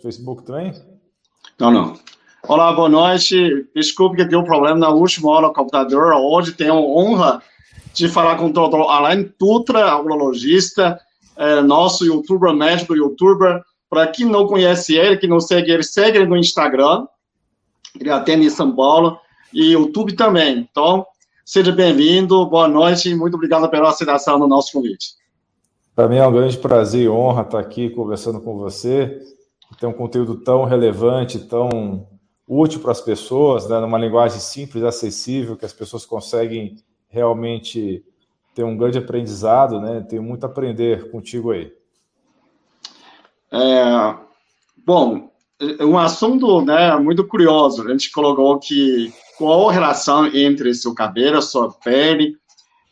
Facebook também? Não, não. Olá, boa noite. Desculpe que deu problema na última hora no computador. Hoje tenho a honra de falar com o doutor Alain Dutra, urologista, é, nosso youtuber, médico youtuber. Para quem não conhece ele, que não segue ele, segue ele no Instagram. Ele atende em São Paulo e YouTube também. Então, seja bem-vindo, boa noite e muito obrigado pela aceitação do nosso convite. Para mim é um grande prazer e honra estar aqui conversando com você. Ter um conteúdo tão relevante, tão útil para as pessoas, né, numa linguagem simples, acessível, que as pessoas conseguem realmente ter um grande aprendizado, né? Tenho muito a aprender contigo aí. É, bom, um assunto né, muito curioso. A gente colocou que qual a relação entre seu cabelo, sua pele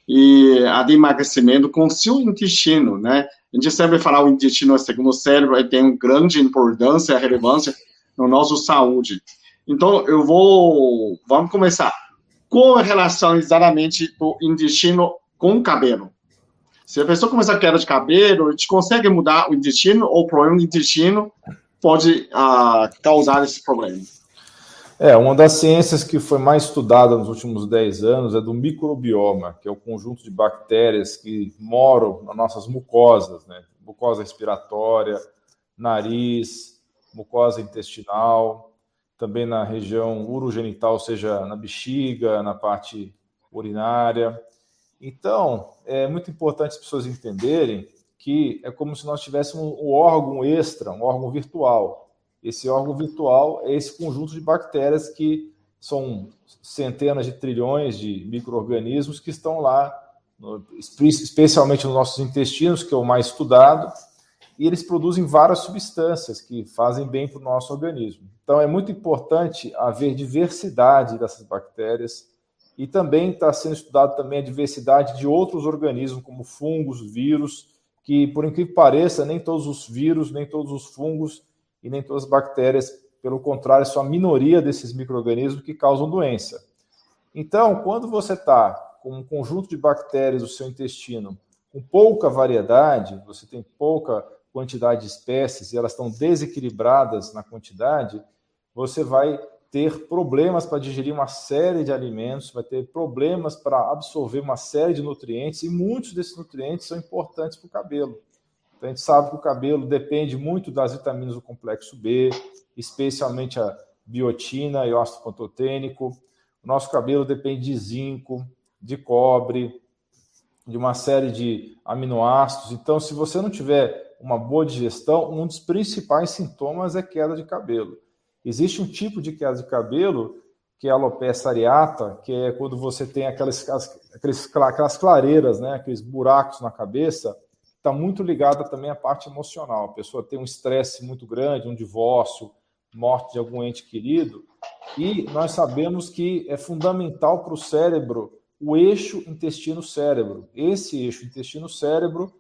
e a de emagrecimento com seu intestino, né? A gente sempre fala o intestino é segundo o cérebro, e tem uma grande importância e relevância na nossa saúde. Então, eu vou. Vamos começar. A relação exatamente do intestino com o cabelo? Se a pessoa começar a queda de cabelo, a gente consegue mudar o intestino ou o problema do intestino pode uh, causar esse problema? É, uma das ciências que foi mais estudada nos últimos 10 anos é do microbioma, que é o conjunto de bactérias que moram nas nossas mucosas, né? Mucosa respiratória, nariz, mucosa intestinal, também na região urogenital, ou seja, na bexiga, na parte urinária. Então, é muito importante as pessoas entenderem que é como se nós tivéssemos um órgão extra, um órgão virtual. Esse órgão virtual é esse conjunto de bactérias que são centenas de trilhões de micro-organismos que estão lá, especialmente nos nossos intestinos, que é o mais estudado, e eles produzem várias substâncias que fazem bem para o nosso organismo. Então, é muito importante haver diversidade dessas bactérias e também está sendo estudado também a diversidade de outros organismos, como fungos, vírus, que, por incrível que pareça, nem todos os vírus, nem todos os fungos e nem todas as bactérias, pelo contrário, são a minoria desses micro-organismos que causam doença. Então, quando você está com um conjunto de bactérias no seu intestino com pouca variedade, você tem pouca quantidade de espécies e elas estão desequilibradas na quantidade, você vai ter problemas para digerir uma série de alimentos, vai ter problemas para absorver uma série de nutrientes e muitos desses nutrientes são importantes para o cabelo. Então, a gente sabe que o cabelo depende muito das vitaminas do complexo B, especialmente a biotina e o ácido pantotênico. O nosso cabelo depende de zinco, de cobre, de uma série de aminoácidos. Então, se você não tiver uma boa digestão, um dos principais sintomas é queda de cabelo. Existe um tipo de queda de cabelo, que é a alopecia areata, que é quando você tem aquelas, aquelas, aquelas clareiras, né, aqueles buracos na cabeça, está muito ligada também à parte emocional. A pessoa tem um estresse muito grande, um divórcio, morte de algum ente querido, e nós sabemos que é fundamental para o cérebro o eixo intestino-cérebro. Esse eixo intestino-cérebro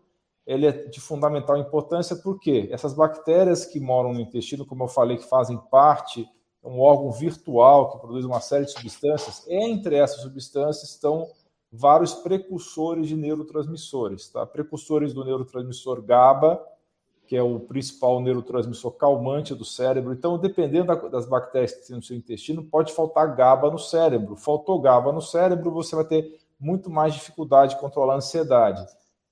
ele é de fundamental importância porque essas bactérias que moram no intestino, como eu falei, que fazem parte, é um órgão virtual que produz uma série de substâncias, entre essas substâncias estão vários precursores de neurotransmissores, tá? Precursores do neurotransmissor GABA, que é o principal neurotransmissor calmante do cérebro. Então, dependendo das bactérias que tem no seu intestino, pode faltar GABA no cérebro. Faltou GABA no cérebro, você vai ter muito mais dificuldade de controlar a ansiedade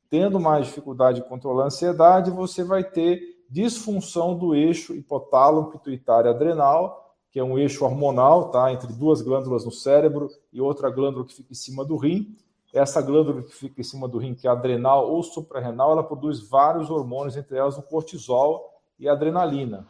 tendo mais dificuldade de controlar a ansiedade, você vai ter disfunção do eixo hipotálamo pituitário adrenal, que é um eixo hormonal, tá, entre duas glândulas no cérebro e outra glândula que fica em cima do rim. Essa glândula que fica em cima do rim, que é adrenal ou suprarrenal, ela produz vários hormônios, entre elas o cortisol e a adrenalina.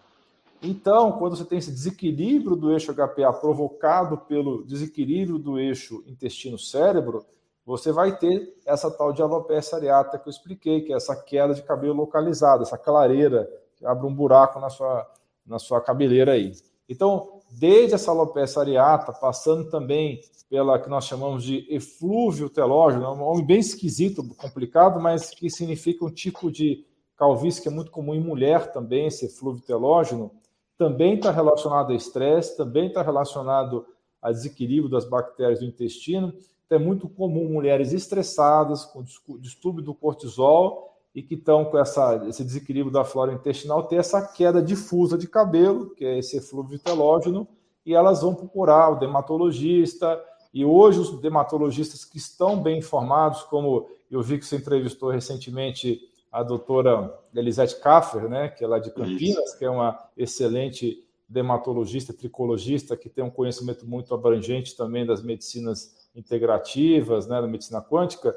Então, quando você tem esse desequilíbrio do eixo HPA provocado pelo desequilíbrio do eixo intestino-cérebro, você vai ter essa tal de alopecia areata que eu expliquei, que é essa queda de cabelo localizada, essa clareira que abre um buraco na sua, na sua cabeleira aí. Então, desde essa alopecia areata, passando também pela que nós chamamos de eflúvio telógeno, é um nome bem esquisito, complicado, mas que significa um tipo de calvície que é muito comum em mulher também, esse eflúvio telógeno, também está relacionado a estresse, também está relacionado a desequilíbrio das bactérias do intestino. Então, é muito comum mulheres estressadas, com distúrbio do cortisol, e que estão com essa, esse desequilíbrio da flora intestinal, ter essa queda difusa de cabelo, que é esse eflúvio telógeno, e elas vão procurar o dermatologista. E hoje os dermatologistas que estão bem informados, como eu vi que você entrevistou recentemente a doutora Elisete Kaffer, né, que é lá de Campinas, Isso. que é uma excelente dermatologista, tricologista, que tem um conhecimento muito abrangente também das medicinas integrativas, né, da medicina quântica.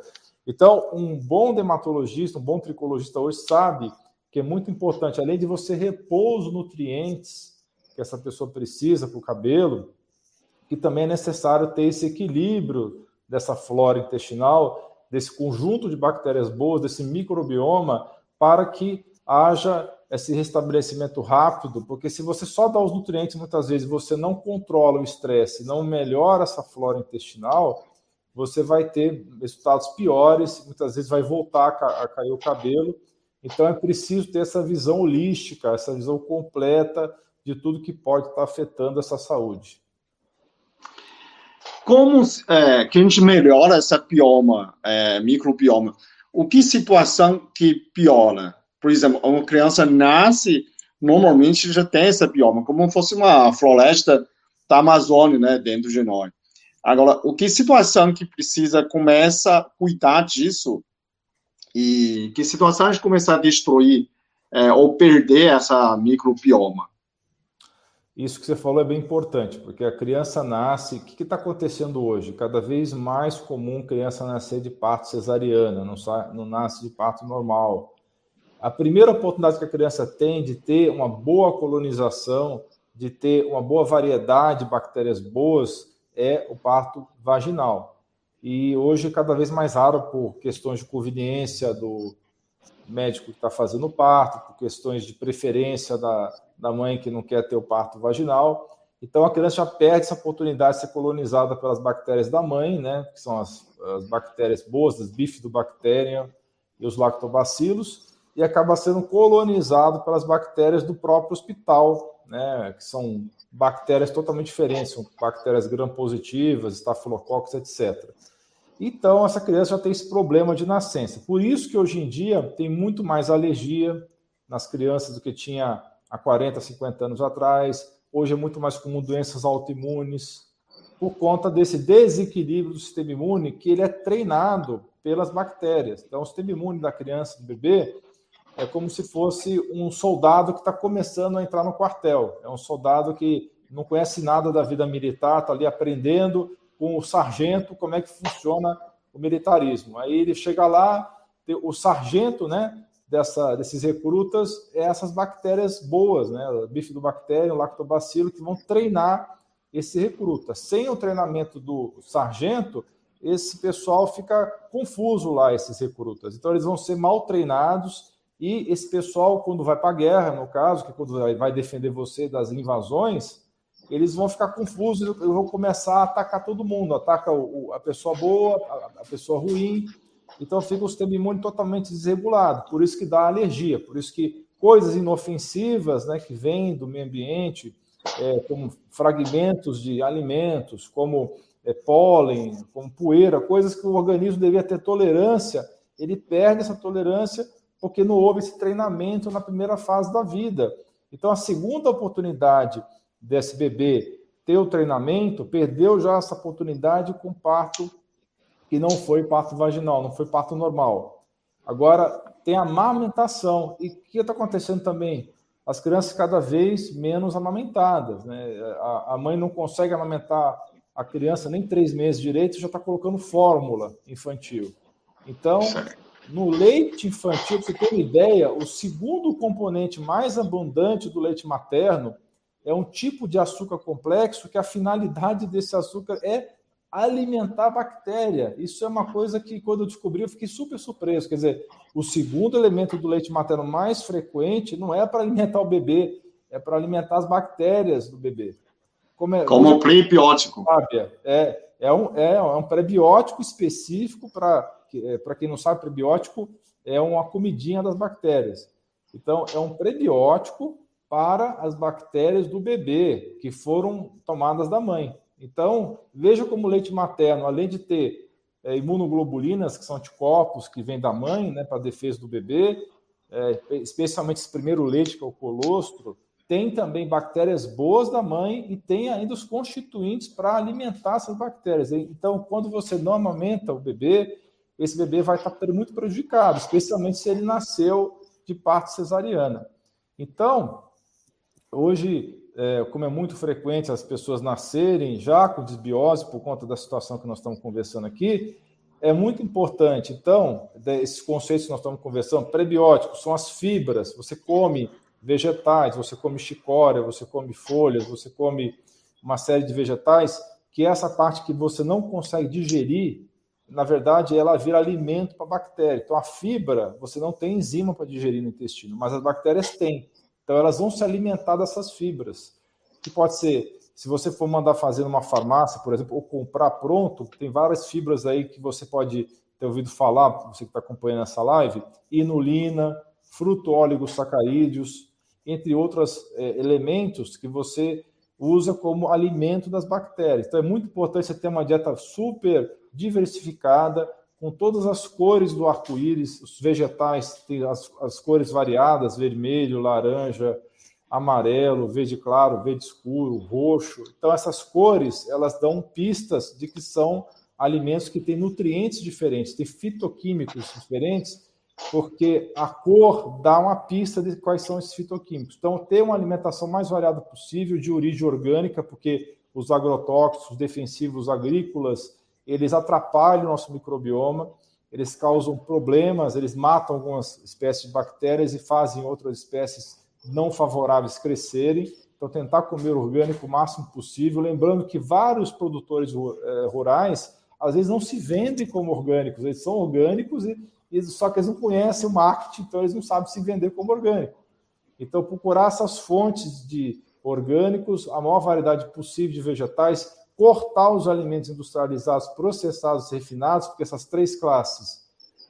Então, um bom dermatologista, um bom tricologista hoje sabe que é muito importante, além de você repor os nutrientes que essa pessoa precisa para o cabelo, que também é necessário ter esse equilíbrio dessa flora intestinal, desse conjunto de bactérias boas, desse microbioma, para que haja esse restabelecimento rápido, porque se você só dá os nutrientes, muitas vezes você não controla o estresse, não melhora essa flora intestinal, você vai ter resultados piores, muitas vezes vai voltar a cair o cabelo. Então é preciso ter essa visão holística, essa visão completa de tudo que pode estar afetando essa saúde. Como é, que a gente melhora essa bioma, é, microbioma? O que situação que piora? Por exemplo, uma criança nasce, normalmente já tem essa bioma, como fosse uma floresta da Amazônia, né, dentro de nós. Agora, o que situação que precisa começa a cuidar disso e que gente começar a destruir é, ou perder essa microbioma? Isso que você falou é bem importante, porque a criança nasce. O que está acontecendo hoje? Cada vez mais comum criança nascer de parto cesariana, não, não nasce de parto normal. A primeira oportunidade que a criança tem de ter uma boa colonização, de ter uma boa variedade de bactérias boas, é o parto vaginal. E hoje é cada vez mais raro por questões de conveniência do médico que está fazendo o parto, por questões de preferência da, da mãe que não quer ter o parto vaginal. Então a criança já perde essa oportunidade de ser colonizada pelas bactérias da mãe, né, que são as, as bactérias boas, as bifidobacterium e os lactobacilos, e acaba sendo colonizado pelas bactérias do próprio hospital, né, que são bactérias totalmente diferentes, são bactérias gram-positivas, estafilococcus, etc. Então, essa criança já tem esse problema de nascença. Por isso que hoje em dia tem muito mais alergia nas crianças do que tinha há 40, 50 anos atrás. Hoje é muito mais comum doenças autoimunes, por conta desse desequilíbrio do sistema imune que ele é treinado pelas bactérias. Então, o sistema imune da criança, do bebê, é como se fosse um soldado que está começando a entrar no quartel. É um soldado que não conhece nada da vida militar, está ali aprendendo com o sargento como é que funciona o militarismo. Aí ele chega lá, o sargento, né, dessa, desses recrutas é essas bactérias boas, né, bifidobactéria, lactobacilo, que vão treinar esse recruta. Sem o treinamento do sargento, esse pessoal fica confuso lá, esses recrutas. Então eles vão ser mal treinados e esse pessoal, quando vai para a guerra, no caso, que quando vai defender você das invasões, eles vão ficar confusos e vão começar a atacar todo mundo. Ataca o, a pessoa boa, a, pessoa ruim. Então fica o sistema imune totalmente desregulado. Por isso que dá alergia. Por isso que coisas inofensivas né, que vêm do meio ambiente, é, como fragmentos de alimentos, como é, pólen, como poeira, coisas que o organismo devia ter tolerância, ele perde essa tolerância porque não houve esse treinamento na primeira fase da vida. Então, a segunda oportunidade desse bebê ter o treinamento, perdeu já essa oportunidade com parto que não foi parto vaginal, não foi parto normal. Agora, tem a amamentação. E o que está acontecendo também? As crianças cada vez menos amamentadas. Né? A, a mãe não consegue amamentar a criança nem três meses direito, já está colocando fórmula infantil. Então, no leite infantil, para você ter uma ideia, o segundo componente mais abundante do leite materno é um tipo de açúcar complexo que a finalidade desse açúcar é alimentar a bactéria. Isso é uma coisa que, quando eu descobri, eu fiquei super surpreso. Quer dizer, o segundo elemento do leite materno mais frequente não é para alimentar o bebê, é para alimentar as bactérias do bebê. Como, é, Como um prebiótico. É, é, um, é, é um prebiótico específico para para quem não sabe, prebiótico é uma comidinha das bactérias. Então, é um prebiótico para as bactérias do bebê que foram tomadas da mãe. Então, veja como o leite materno, além de ter é, imunoglobulinas, que são anticorpos que vêm da mãe, né, para defesa do bebê, é, especialmente esse primeiro leite, que é o colostro, tem também bactérias boas da mãe e tem ainda os constituintes para alimentar essas bactérias. Então, quando você não amamenta o bebê, esse bebê vai estar muito prejudicado, especialmente se ele nasceu de parte cesariana. Então, hoje, é, como é muito frequente as pessoas nascerem já com desbiose por conta da situação que nós estamos conversando aqui, é muito importante. Então, esses conceitos que nós estamos conversando, prebióticos, são as fibras. Você come vegetais, você come chicória, você come folhas, você come uma série de vegetais, que essa parte que você não consegue digerir, na verdade, ela vira alimento para a bactéria. Então, a fibra, você não tem enzima para digerir no intestino, mas as bactérias têm. Então, elas vão se alimentar dessas fibras. Que pode ser, se você for mandar fazer numa farmácia, por exemplo, ou comprar pronto, tem várias fibras aí que você pode ter ouvido falar, você que está acompanhando essa live, inulina, fruto-óligos-sacarídeos, entre outros é, elementos que você usa como alimento das bactérias. Então é muito importante você ter uma dieta super diversificada, com todas as cores do arco-íris, os vegetais têm as, as cores variadas, vermelho, laranja, amarelo, verde claro, verde escuro, roxo. Então essas cores, elas dão pistas de que são alimentos que têm nutrientes diferentes, têm fitoquímicos diferentes porque a cor dá uma pista de quais são esses fitoquímicos. Então, ter uma alimentação mais variada possível, de origem orgânica, porque os agrotóxicos defensivos agrícolas, eles atrapalham o nosso microbioma, eles causam problemas, eles matam algumas espécies de bactérias e fazem outras espécies não favoráveis crescerem. Então, tentar comer orgânico o máximo possível, lembrando que vários produtores eh, rurais, às vezes, não se vendem como orgânicos, eles são orgânicos e só que eles não conhecem o marketing, então eles não sabem se vender como orgânico. Então, procurar essas fontes de orgânicos, a maior variedade possível de vegetais, cortar os alimentos industrializados, processados e refinados, porque essas três classes,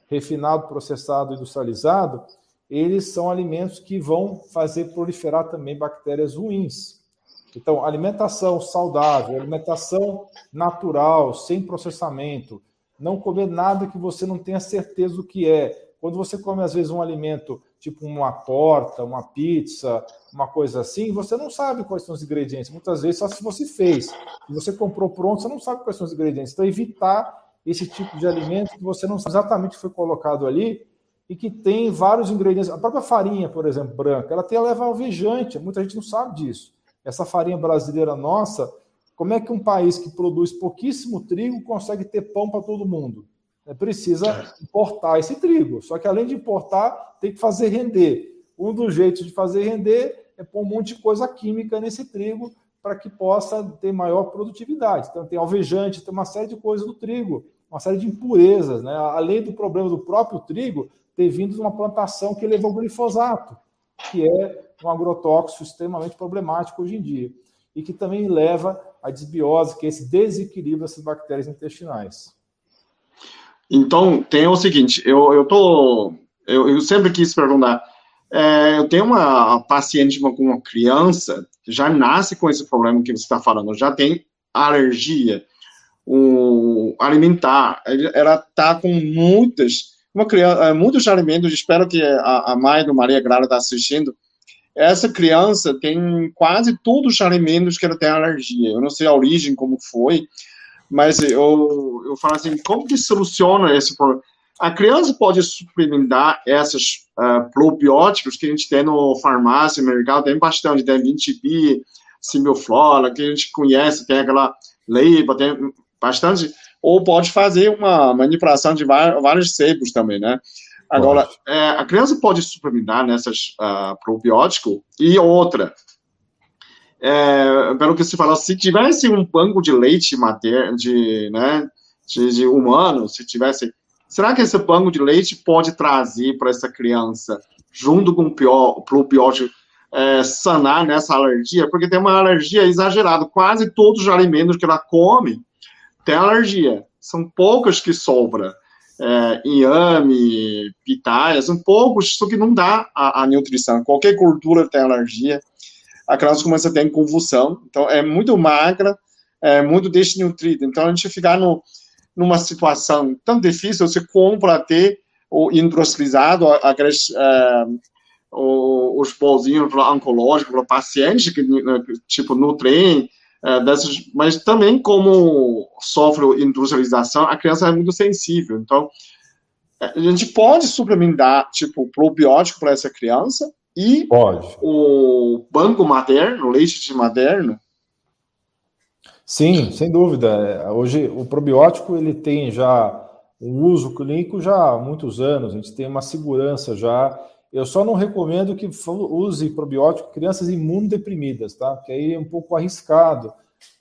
refinado, processado e industrializado, eles são alimentos que vão fazer proliferar também bactérias ruins. Então, alimentação saudável, alimentação natural, sem processamento, não comer nada que você não tenha certeza do que é. Quando você come, às vezes, um alimento tipo uma torta, uma pizza, uma coisa assim, você não sabe quais são os ingredientes. Muitas vezes, só se você fez. Se você comprou pronto, você não sabe quais são os ingredientes. Então, evitar esse tipo de alimento que você não sabe exatamente o que foi colocado ali e que tem vários ingredientes. A própria farinha, por exemplo, branca, ela tem leva alvejante. Muita gente não sabe disso. Essa farinha brasileira nossa, como é que um país que produz pouquíssimo trigo consegue ter pão para todo mundo? É, precisa importar esse trigo. Só que além de importar, tem que fazer render. Um dos jeitos de fazer render é pôr um monte de coisa química nesse trigo para que possa ter maior produtividade. Então tem alvejante, tem uma série de coisas no trigo, uma série de impurezas, né? Além do problema do próprio trigo ter vindo de uma plantação que levou glifosato, que é um agrotóxico extremamente problemático hoje em dia e que também leva à desbiose, que é esse desequilíbrio dessas bactérias intestinais. Então, tem o seguinte, eu, eu tô, eu, eu sempre quis perguntar, é, eu tenho uma paciente com uma criança já nasce com esse problema que você está falando, já tem alergia o alimentar, ela está com muitas, uma criança, é, muitos alimentos, espero que a, a mãe do Maria Clara está assistindo, essa criança tem quase todos os alimentos que ela tem alergia. Eu não sei a origem, como foi, mas eu, eu falo assim, como que soluciona esse problema? A criança pode suplementar esses uh, probióticos que a gente tem no farmácia, no mercado, tem bastante, tem 20B, Simioflora, que a gente conhece, tem aquela leiba, tem bastante, ou pode fazer uma manipulação de vários sebos também, né? Agora, é, a criança pode suplementar nessas uh, probiótico e outra. É, pelo que se falou, se tivesse um banco de leite materno, de, né, de, de humano, se tivesse, será que esse banco de leite pode trazer para essa criança, junto com o probiótico, é, sanar nessa alergia? Porque tem uma alergia exagerada, quase todos os alimentos que ela come tem alergia, são poucas que sobram é, inhame, pitaia, são poucos, só que não dá a, a, nutrição. Qualquer gordura tem alergia, a criança começa a ter convulsão, então é muito magra, é muito desnutrida. Então a gente ficar no, numa situação tão difícil, você compra até o industrializado, uh, os bolzinhos oncológicos para paciente, que, tipo no trem, uh, dessas, mas também como sofre industrialização, a criança é muito sensível. Então, a gente pode suplementar, tipo, probiótico para essa criança e pode. o banco materno, o leite de materno, Sim, sem dúvida. Hoje o probiótico ele tem já um uso clínico já há muitos anos. A gente tem uma segurança já. Eu só não recomendo que use probiótico crianças imunodeprimidas, tá? Porque aí é um pouco arriscado.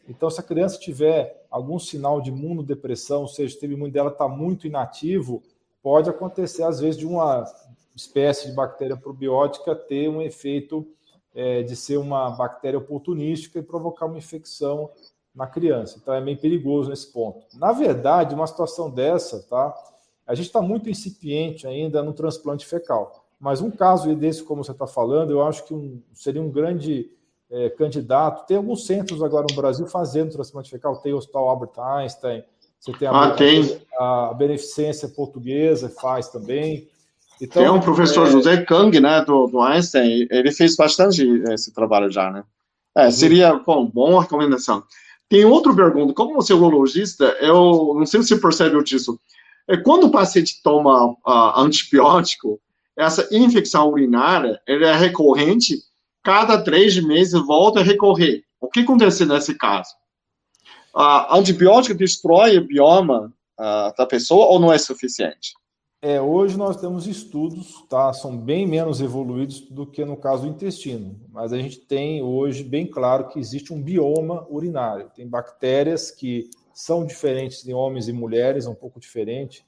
Então, se a criança tiver algum sinal de imunodepressão, ou seja, o imuno dela está muito inativo, pode acontecer às vezes de uma espécie de bactéria probiótica ter um efeito é, de ser uma bactéria oportunística e provocar uma infecção na criança. Então é meio perigoso nesse ponto. Na verdade, uma situação dessa, tá? A gente está muito incipiente ainda no transplante fecal. Mas um caso desse, como você está falando, eu acho que um, seria um grande é, candidato. Tem alguns centros agora no Brasil fazendo transplante fecal. Tem o Hospital Albert Einstein, você tem a, ah, tem. a, Beneficência Portuguesa, faz também. Então, tem um professor é... José Kang, né, do, do Einstein, ele fez bastante esse trabalho já, né? É, seria bom, boa recomendação. Tem outra pergunta, como você é urologista, eu não sei se você percebe disso. É, quando o paciente toma uh, antibiótico, essa infecção urinária é recorrente, cada três meses volta a recorrer. O que acontece nesse caso? Uh, antibiótico destrói o bioma uh, da pessoa ou não é suficiente? É, hoje nós temos estudos, tá? São bem menos evoluídos do que no caso do intestino, mas a gente tem hoje bem claro que existe um bioma urinário. Tem bactérias que são diferentes em homens e mulheres, um pouco diferente,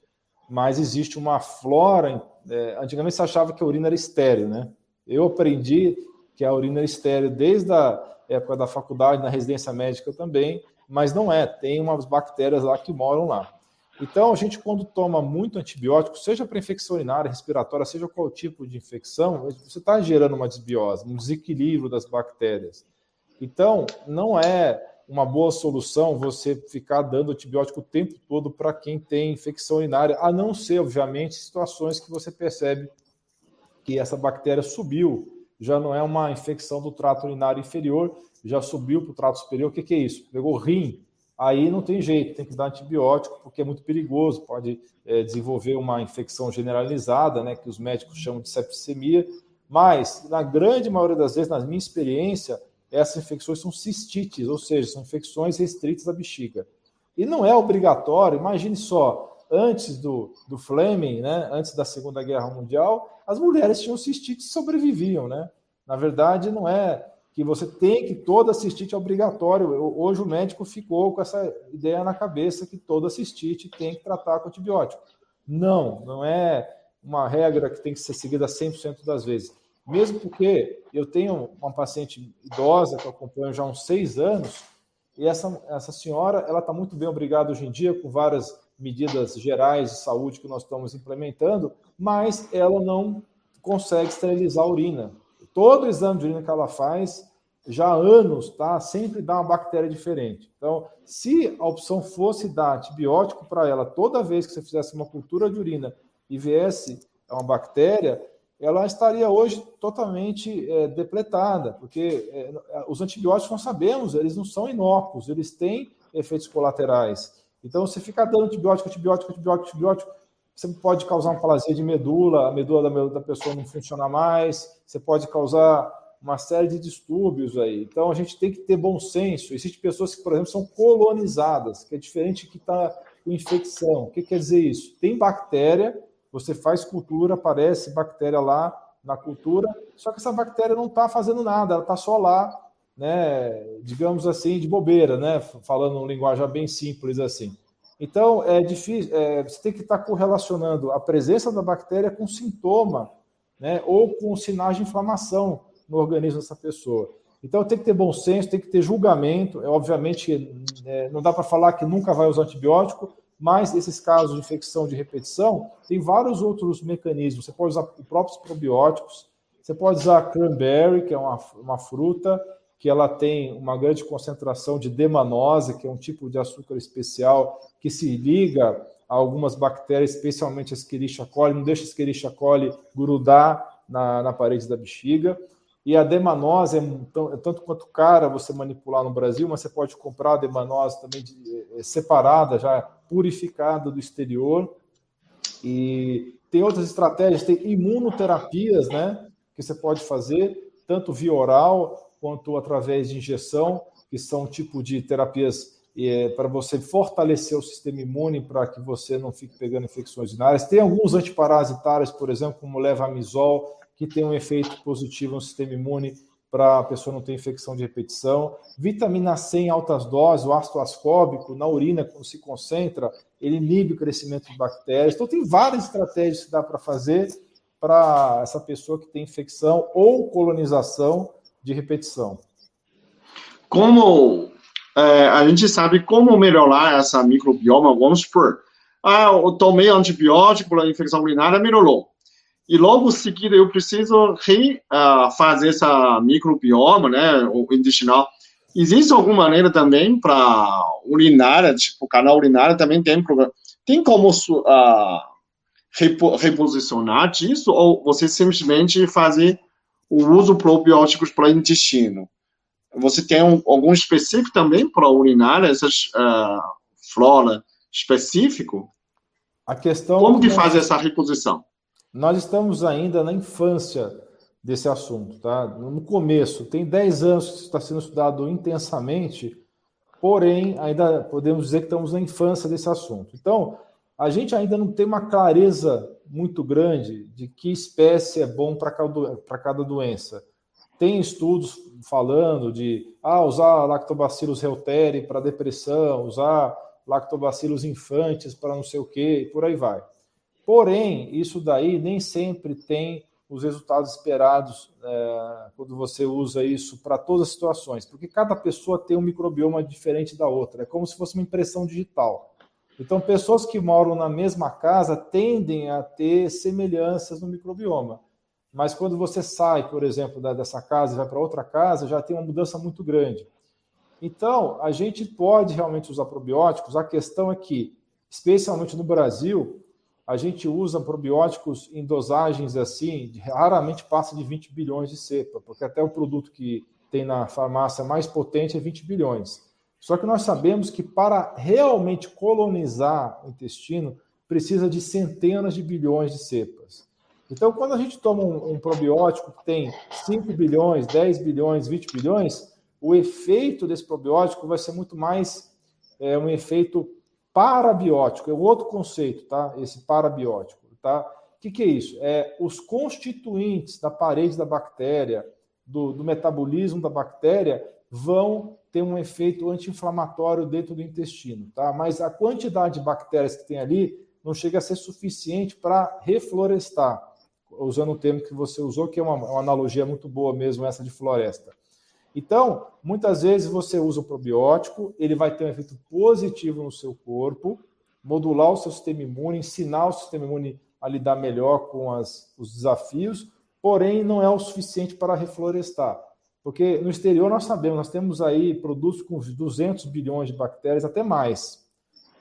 mas existe uma flora. É, antigamente se achava que a urina era estéreo, né? Eu aprendi que a urina era estéreo desde a época da faculdade, na residência médica também, mas não é. Tem umas bactérias lá que moram lá. Então, a gente, quando toma muito antibiótico, seja para infecção urinária, respiratória, seja qual tipo de infecção, você está gerando uma desbiose, um desequilíbrio das bactérias. Então, não é uma boa solução você ficar dando antibiótico o tempo todo para quem tem infecção urinária, a não ser, obviamente, situações que você percebe que essa bactéria subiu, já não é uma infecção do trato urinário inferior, já subiu para o trato superior. O que, que é isso? Pegou rim, aí não tem jeito, tem que dar antibiótico, porque é muito perigoso, pode é, desenvolver uma infecção generalizada, né, que os médicos chamam de septicemia, mas, na grande maioria das vezes, na minha experiência, essas infecções são cistites, ou seja, são infecções restritas à bexiga. E não é obrigatório, imagine só, antes do, do Fleming, né, antes da Segunda Guerra Mundial, as mulheres tinham cistites e sobreviviam, né? Na verdade, não é que você tem que toda cistite é obrigatório. Hoje o médico ficou com essa ideia na cabeça que toda cistite tem que tratar com antibiótico. Não, não é uma regra que tem que ser seguida 100% das vezes. Mesmo porque eu tenho uma paciente idosa que eu acompanho já há uns seis anos, e essa, essa senhora ela está muito bem obrigada hoje em dia, com várias medidas gerais de saúde que nós estamos implementando, mas ela não consegue esterilizar a urina todo exame de urina que ela faz, já há anos, tá? Sempre dá uma bactéria diferente. Então, se a opção fosse dar antibiótico para ela toda vez que você fizesse uma cultura de urina e viesse uma bactéria, ela estaria hoje totalmente é, depletada, porque é, os antibióticos, nós sabemos, eles não são inócuos, eles têm efeitos colaterais. Então, você fica dando antibiótico, antibiótico, antibiótico, antibiótico, você pode causar uma plasia de medula, a medula da, da pessoa não funciona mais, você pode causar uma série de distúrbios aí. Então a gente tem que ter bom senso. Existem pessoas que, por exemplo, são colonizadas, que é diferente que está com infecção. O que quer dizer isso? Tem bactéria, você faz cultura, aparece bactéria lá na cultura, só que essa bactéria não está fazendo nada, ela está só lá, né, digamos assim, de bobeira, né, falando um linguagem bem simples assim. Então, é difícil, é, você tem que estar correlacionando a presença da bactéria com sintoma, né, ou com sinais de inflamação no organismo dessa pessoa. Então, tem que ter bom senso, tem que ter julgamento. É, obviamente, é, não dá para falar que nunca vai usar antibiótico, mas esses casos de infecção de repetição, tem vários outros mecanismos. Você pode usar os próprios probióticos, você pode usar cranberry, que é uma, uma fruta, que ela tem uma grande concentração de demanose, que é um tipo de açúcar especial que se liga a algumas bactérias, especialmente a Escherichia coli, não deixa a Escherichia coli grudar na, na parede da bexiga. E a demanose é, é tanto quanto cara você manipular no Brasil, mas você pode comprar a demanose também de, é, separada, já purificada do exterior. E tem outras estratégias, tem imunoterapias, né? Que você pode fazer, tanto via oral quanto através de injeção, que são tipo de terapias é, para você fortalecer o sistema imune para que você não fique pegando infecções urinárias. Tem alguns antiparasitários, por exemplo, como levamisol, que tem um efeito positivo no sistema imune para a pessoa não ter infecção de repetição. Vitamina C em altas doses, o ácido ascóbico na urina, quando se concentra, ele inibe o crescimento de bactérias. Então, tem várias estratégias que dá para fazer para essa pessoa que tem infecção ou colonização de repetição. Como é, a gente sabe como melhorar essa microbioma, vamos supor, ah, eu tomei antibiótico para infecção urinária, melhorou e logo seguida eu preciso refazer uh, essa microbioma, né, o intestinal. Existe alguma maneira também para urinária, tipo, canal urinário também tem problema. Tem como uh, repo, reposicionar disso ou você simplesmente fazer o uso probióticos para intestino? Você tem um, algum específico também para urinária, essas uh, flora específico? A questão como que faz essa reposição? Nós estamos ainda na infância desse assunto, tá? No começo, tem 10 anos que está sendo estudado intensamente, porém, ainda podemos dizer que estamos na infância desse assunto. Então, a gente ainda não tem uma clareza muito grande de que espécie é bom para cada, doença. Tem estudos falando de ah, usar lactobacillus reuteri para depressão, usar lactobacillus infantes para não sei o quê, e por aí vai. Porém, isso daí nem sempre tem os resultados esperados é, quando você usa isso para todas as situações, porque cada pessoa tem um microbioma diferente da outra, é como se fosse uma impressão digital. Então, pessoas que moram na mesma casa tendem a ter semelhanças no microbioma. Mas quando você sai, por exemplo, dessa casa e vai para outra casa, já tem uma mudança muito grande. Então, a gente pode realmente usar probióticos, a questão é que, especialmente no Brasil, a gente usa probióticos em dosagens assim, raramente passa de 20 bilhões de cepa, porque até o produto que tem na farmácia mais potente é 20 bilhões. Só que nós sabemos que para realmente colonizar o intestino, precisa de centenas de bilhões de cepas. Então, quando a gente toma um, um probiótico que tem 5 bilhões, 10 bilhões, 20 bilhões, o efeito desse probiótico vai ser muito mais é, um efeito parabiótico, é outro conceito, tá? Esse parabiótico, tá? O que, que é isso? É os constituintes da parede da bactéria, do, do metabolismo da bactéria, vão ter um efeito anti-inflamatório dentro do intestino, tá? Mas a quantidade de bactérias que tem ali não chega a ser suficiente para reflorestar, usando o termo que você usou, que é uma, uma analogia muito boa mesmo, essa de floresta. Então, muitas vezes você usa o probiótico, ele vai ter um efeito positivo no seu corpo, modular o seu sistema imune, ensinar o sistema imune a lidar melhor com as, os desafios, porém não é o suficiente para reflorestar. Porque no exterior nós sabemos, nós temos aí produtos com 200 bilhões de bactérias, até mais.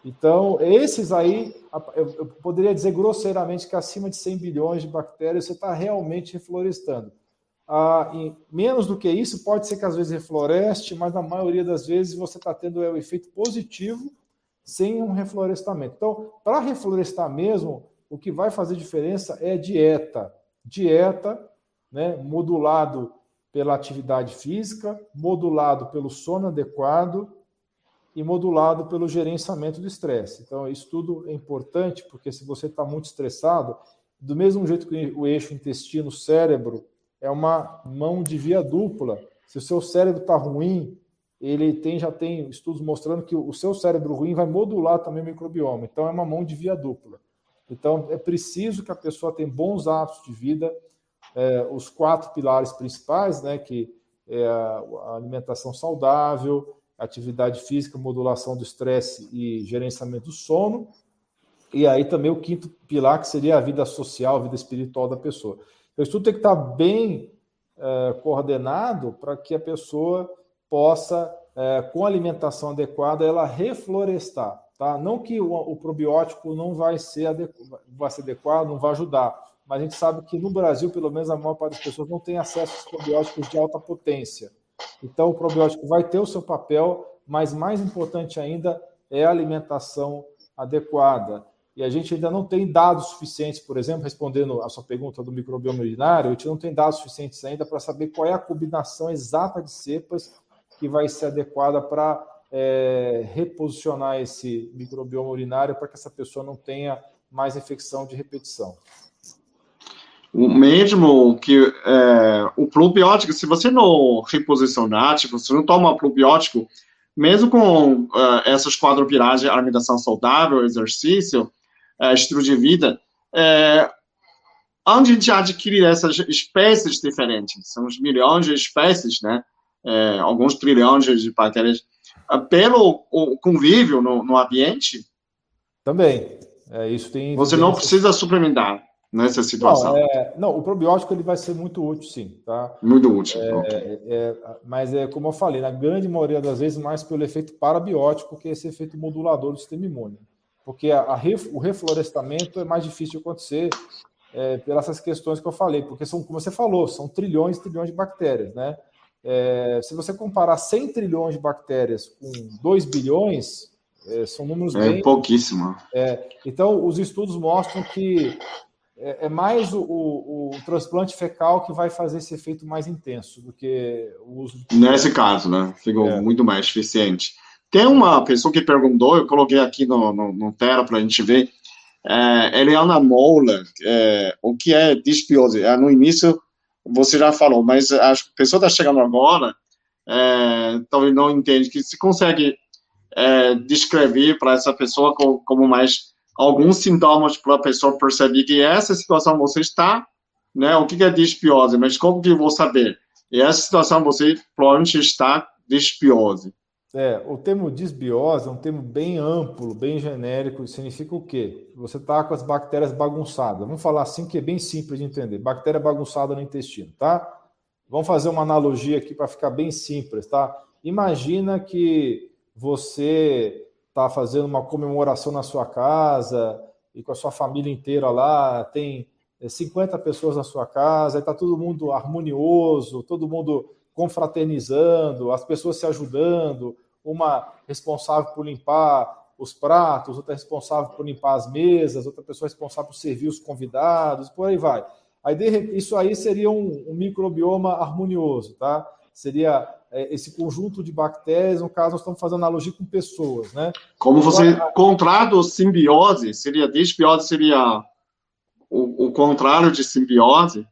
Então, esses aí, eu poderia dizer grosseiramente que acima de 100 bilhões de bactérias você está realmente reflorestando. Ah, menos do que isso, pode ser que às vezes refloreste, mas na maioria das vezes você está tendo é, o efeito positivo sem um reflorestamento. Então, para reflorestar mesmo, o que vai fazer diferença é dieta. Dieta, né, modulado pela atividade física, modulado pelo sono adequado e modulado pelo gerenciamento do estresse. Então, isso tudo é importante, porque se você está muito estressado, do mesmo jeito que o eixo intestino-cérebro é uma mão de via dupla. Se o seu cérebro está ruim, ele tem, já tem estudos mostrando que o seu cérebro ruim vai modular também o microbioma. Então, é uma mão de via dupla. Então, é preciso que a pessoa tenha bons hábitos de vida, é, os quatro pilares principais, né, que é a alimentação saudável, atividade física, modulação do estresse e gerenciamento do sono. E aí também o quinto pilar, que seria a vida social, a vida espiritual da pessoa. Então, isso tudo tem que estar bem é, coordenado para que a pessoa possa, é, com alimentação adequada, ela reflorestar. Tá? Não que o, o probiótico não vai ser, vai ser adequado, não vai ajudar, mas a gente sabe que no Brasil, pelo menos a maior parte das pessoas não tem acesso aos probióticos de alta potência. Então, o probiótico vai ter o seu papel, mas mais importante ainda é a alimentação adequada. E a gente ainda não tem dados suficientes, por exemplo, respondendo a sua pergunta do microbioma urinário, a gente não tem dados suficientes ainda para saber qual é a combinação exata de cepas que vai ser adequada para é, reposicionar esse microbioma urinário para que essa pessoa não tenha mais infecção de repetição. O mesmo que é, o probiótico, se você não reposicionar, tipo, se você não toma probiótico, mesmo com uh, essas quatro pilares alimentação saudável, exercício, uh, estilo de vida, uh, onde a gente adquire essas espécies diferentes? São os milhões de espécies, né? É, alguns trilhões de bactérias, pelo convívio no, no ambiente. Também. É, isso tem. Você não precisa suplementar nessa situação. Não, é, não, o probiótico ele vai ser muito útil, sim, tá? Muito útil. É, okay. é, mas é como eu falei, na grande maioria das vezes mais pelo efeito parabiótico que esse efeito modulador do sistema imune, porque a, a ref, o reflorestamento é mais difícil de acontecer é, pelas questões que eu falei, porque são, como você falou, são trilhões e trilhões de bactérias, né? É, se você comparar 100 trilhões de bactérias com 2 bilhões, é, são números é bem... pouquíssimo. É, então, os estudos mostram que é, é mais o, o, o, transplante fecal que vai fazer esse efeito mais intenso do que o uso. De... Nesse caso, né? Ficou é. muito mais eficiente. Tem uma pessoa que perguntou, eu coloquei aqui no, no, no tela para a gente ver, é, Eliana Mola, é, o que é disbiose? É, no início você já falou, mas a pessoa está chegando agora, é, talvez não entende, que se consegue é, descrever para essa pessoa como, como mais alguns sintomas para a pessoa perceber que essa situação você está, né? O que é disbiose? Mas como que eu vou saber? E essa situação você provavelmente está disbiose. É, o termo disbiose é um termo bem amplo, bem genérico. Significa o quê? Você está com as bactérias bagunçadas. Vamos falar assim que é bem simples de entender. Bactéria bagunçada no intestino, tá? Vamos fazer uma analogia aqui para ficar bem simples, tá? Imagina que você está fazendo uma comemoração na sua casa e com a sua família inteira lá, tem 50 é, pessoas na sua casa, está todo mundo harmonioso, todo mundo confraternizando, as pessoas se ajudando, uma responsável por limpar os pratos, outra responsável por limpar as mesas, outra pessoa responsável por servir os convidados, por aí vai. Aí, isso aí seria um, um microbioma harmonioso, tá? Seria esse conjunto de bactérias, no caso, nós estamos fazendo analogia com pessoas, né? Como você, contrário simbiose, seria desbiose, seria o, o, contrário de simbiose?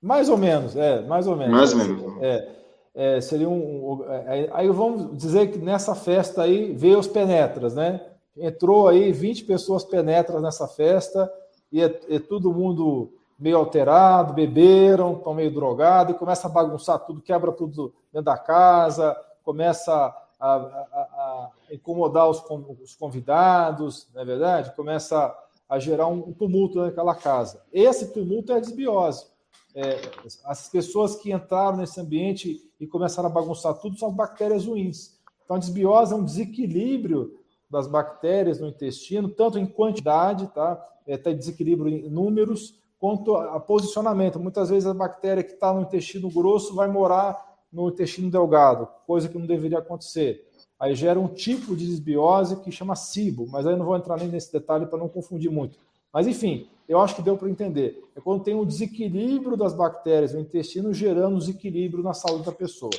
Mais ou menos, é, mais ou menos. Mais ou menos. É, é, seria um, é, aí vamos dizer que nessa festa aí veio os penetras, né? Entrou aí 20 pessoas penetras nessa festa e é, é todo mundo meio alterado, beberam, estão meio drogados, e começa a bagunçar tudo, quebra tudo dentro da casa, começa a, a, a incomodar os, os, convidados, não é verdade? Começa a gerar um tumulto naquela casa. Esse tumulto é a desbiose. É, as pessoas que entraram nesse ambiente e começaram a bagunçar tudo são as bactérias ruins. Então, a desbiose é um desequilíbrio das bactérias no intestino, tanto em quantidade, tá? É, tá desequilíbrio em números, quanto a posicionamento. Muitas vezes a bactéria que está no intestino grosso vai morar no intestino delgado, coisa que não deveria acontecer. Aí gera um tipo de desbiose que chama SIBO, mas aí não vou entrar nem nesse detalhe para não confundir muito. Mas enfim, eu acho que deu para entender. É quando tem um desequilíbrio das bactérias no intestino gerando um desequilíbrio na saúde da pessoa.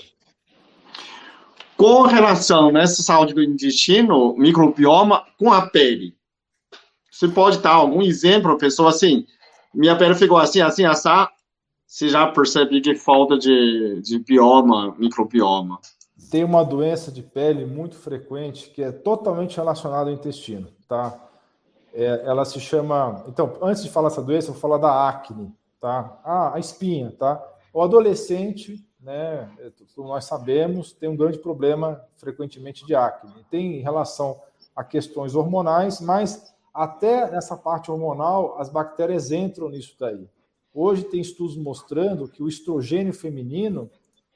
Com relação nessa saúde do intestino, microbioma com a pele. Você pode dar algum exemplo, pessoa assim, minha pele ficou assim, assim, assar, você já percebe que falta de, de bioma, microbioma. Tem uma doença de pele muito frequente que é totalmente relacionada ao intestino, tá? É, ela se chama. Então, antes de falar essa doença, eu vou falar da acne, tá? Ah, a espinha, tá? O adolescente, né? Como nós sabemos, tem um grande problema frequentemente de acne. Tem relação a questões hormonais, mas até nessa parte hormonal, as bactérias entram nisso daí. Hoje tem estudos mostrando que o estrogênio feminino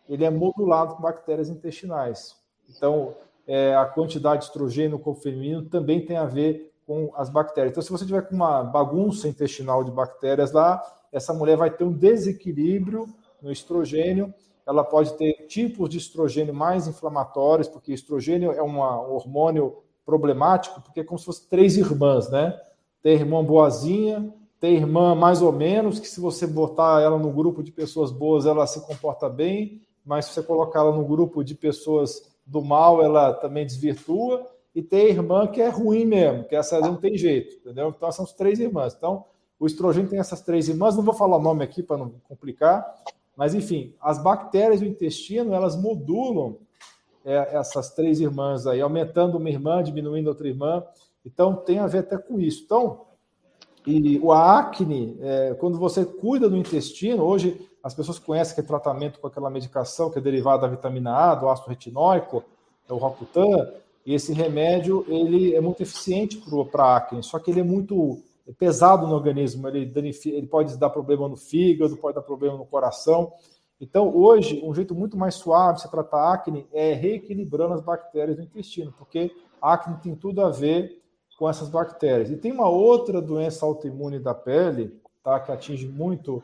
ele é modulado com bactérias intestinais. Então, é, a quantidade de estrogênio no corpo feminino também tem a ver com as bactérias. Então, se você tiver com uma bagunça intestinal de bactérias lá, essa mulher vai ter um desequilíbrio no estrogênio. Ela pode ter tipos de estrogênio mais inflamatórios, porque estrogênio é uma, um hormônio problemático, porque é como se fosse três irmãs, né? Tem irmã boazinha, tem irmã mais ou menos, que se você botar ela no grupo de pessoas boas, ela se comporta bem, mas se você colocar ela no grupo de pessoas do mal, ela também desvirtua. E tem irmã que é ruim mesmo, que essa não tem jeito, entendeu? Então são as três irmãs. Então, o estrogênio tem essas três irmãs, não vou falar o nome aqui para não complicar, mas enfim, as bactérias do intestino, elas modulam é, essas três irmãs aí, aumentando uma irmã, diminuindo outra irmã. Então, tem a ver até com isso. Então, e o acne, é, quando você cuida do intestino, hoje as pessoas conhecem que é tratamento com aquela medicação que é derivada da vitamina A, do ácido retinóico, é o Rocutan, e esse remédio ele é muito eficiente para acne, só que ele é muito pesado no organismo, ele, ele pode dar problema no fígado, pode dar problema no coração. Então, hoje, um jeito muito mais suave de se tratar acne é reequilibrando as bactérias do intestino, porque a acne tem tudo a ver com essas bactérias. E tem uma outra doença autoimune da pele, tá, que atinge muito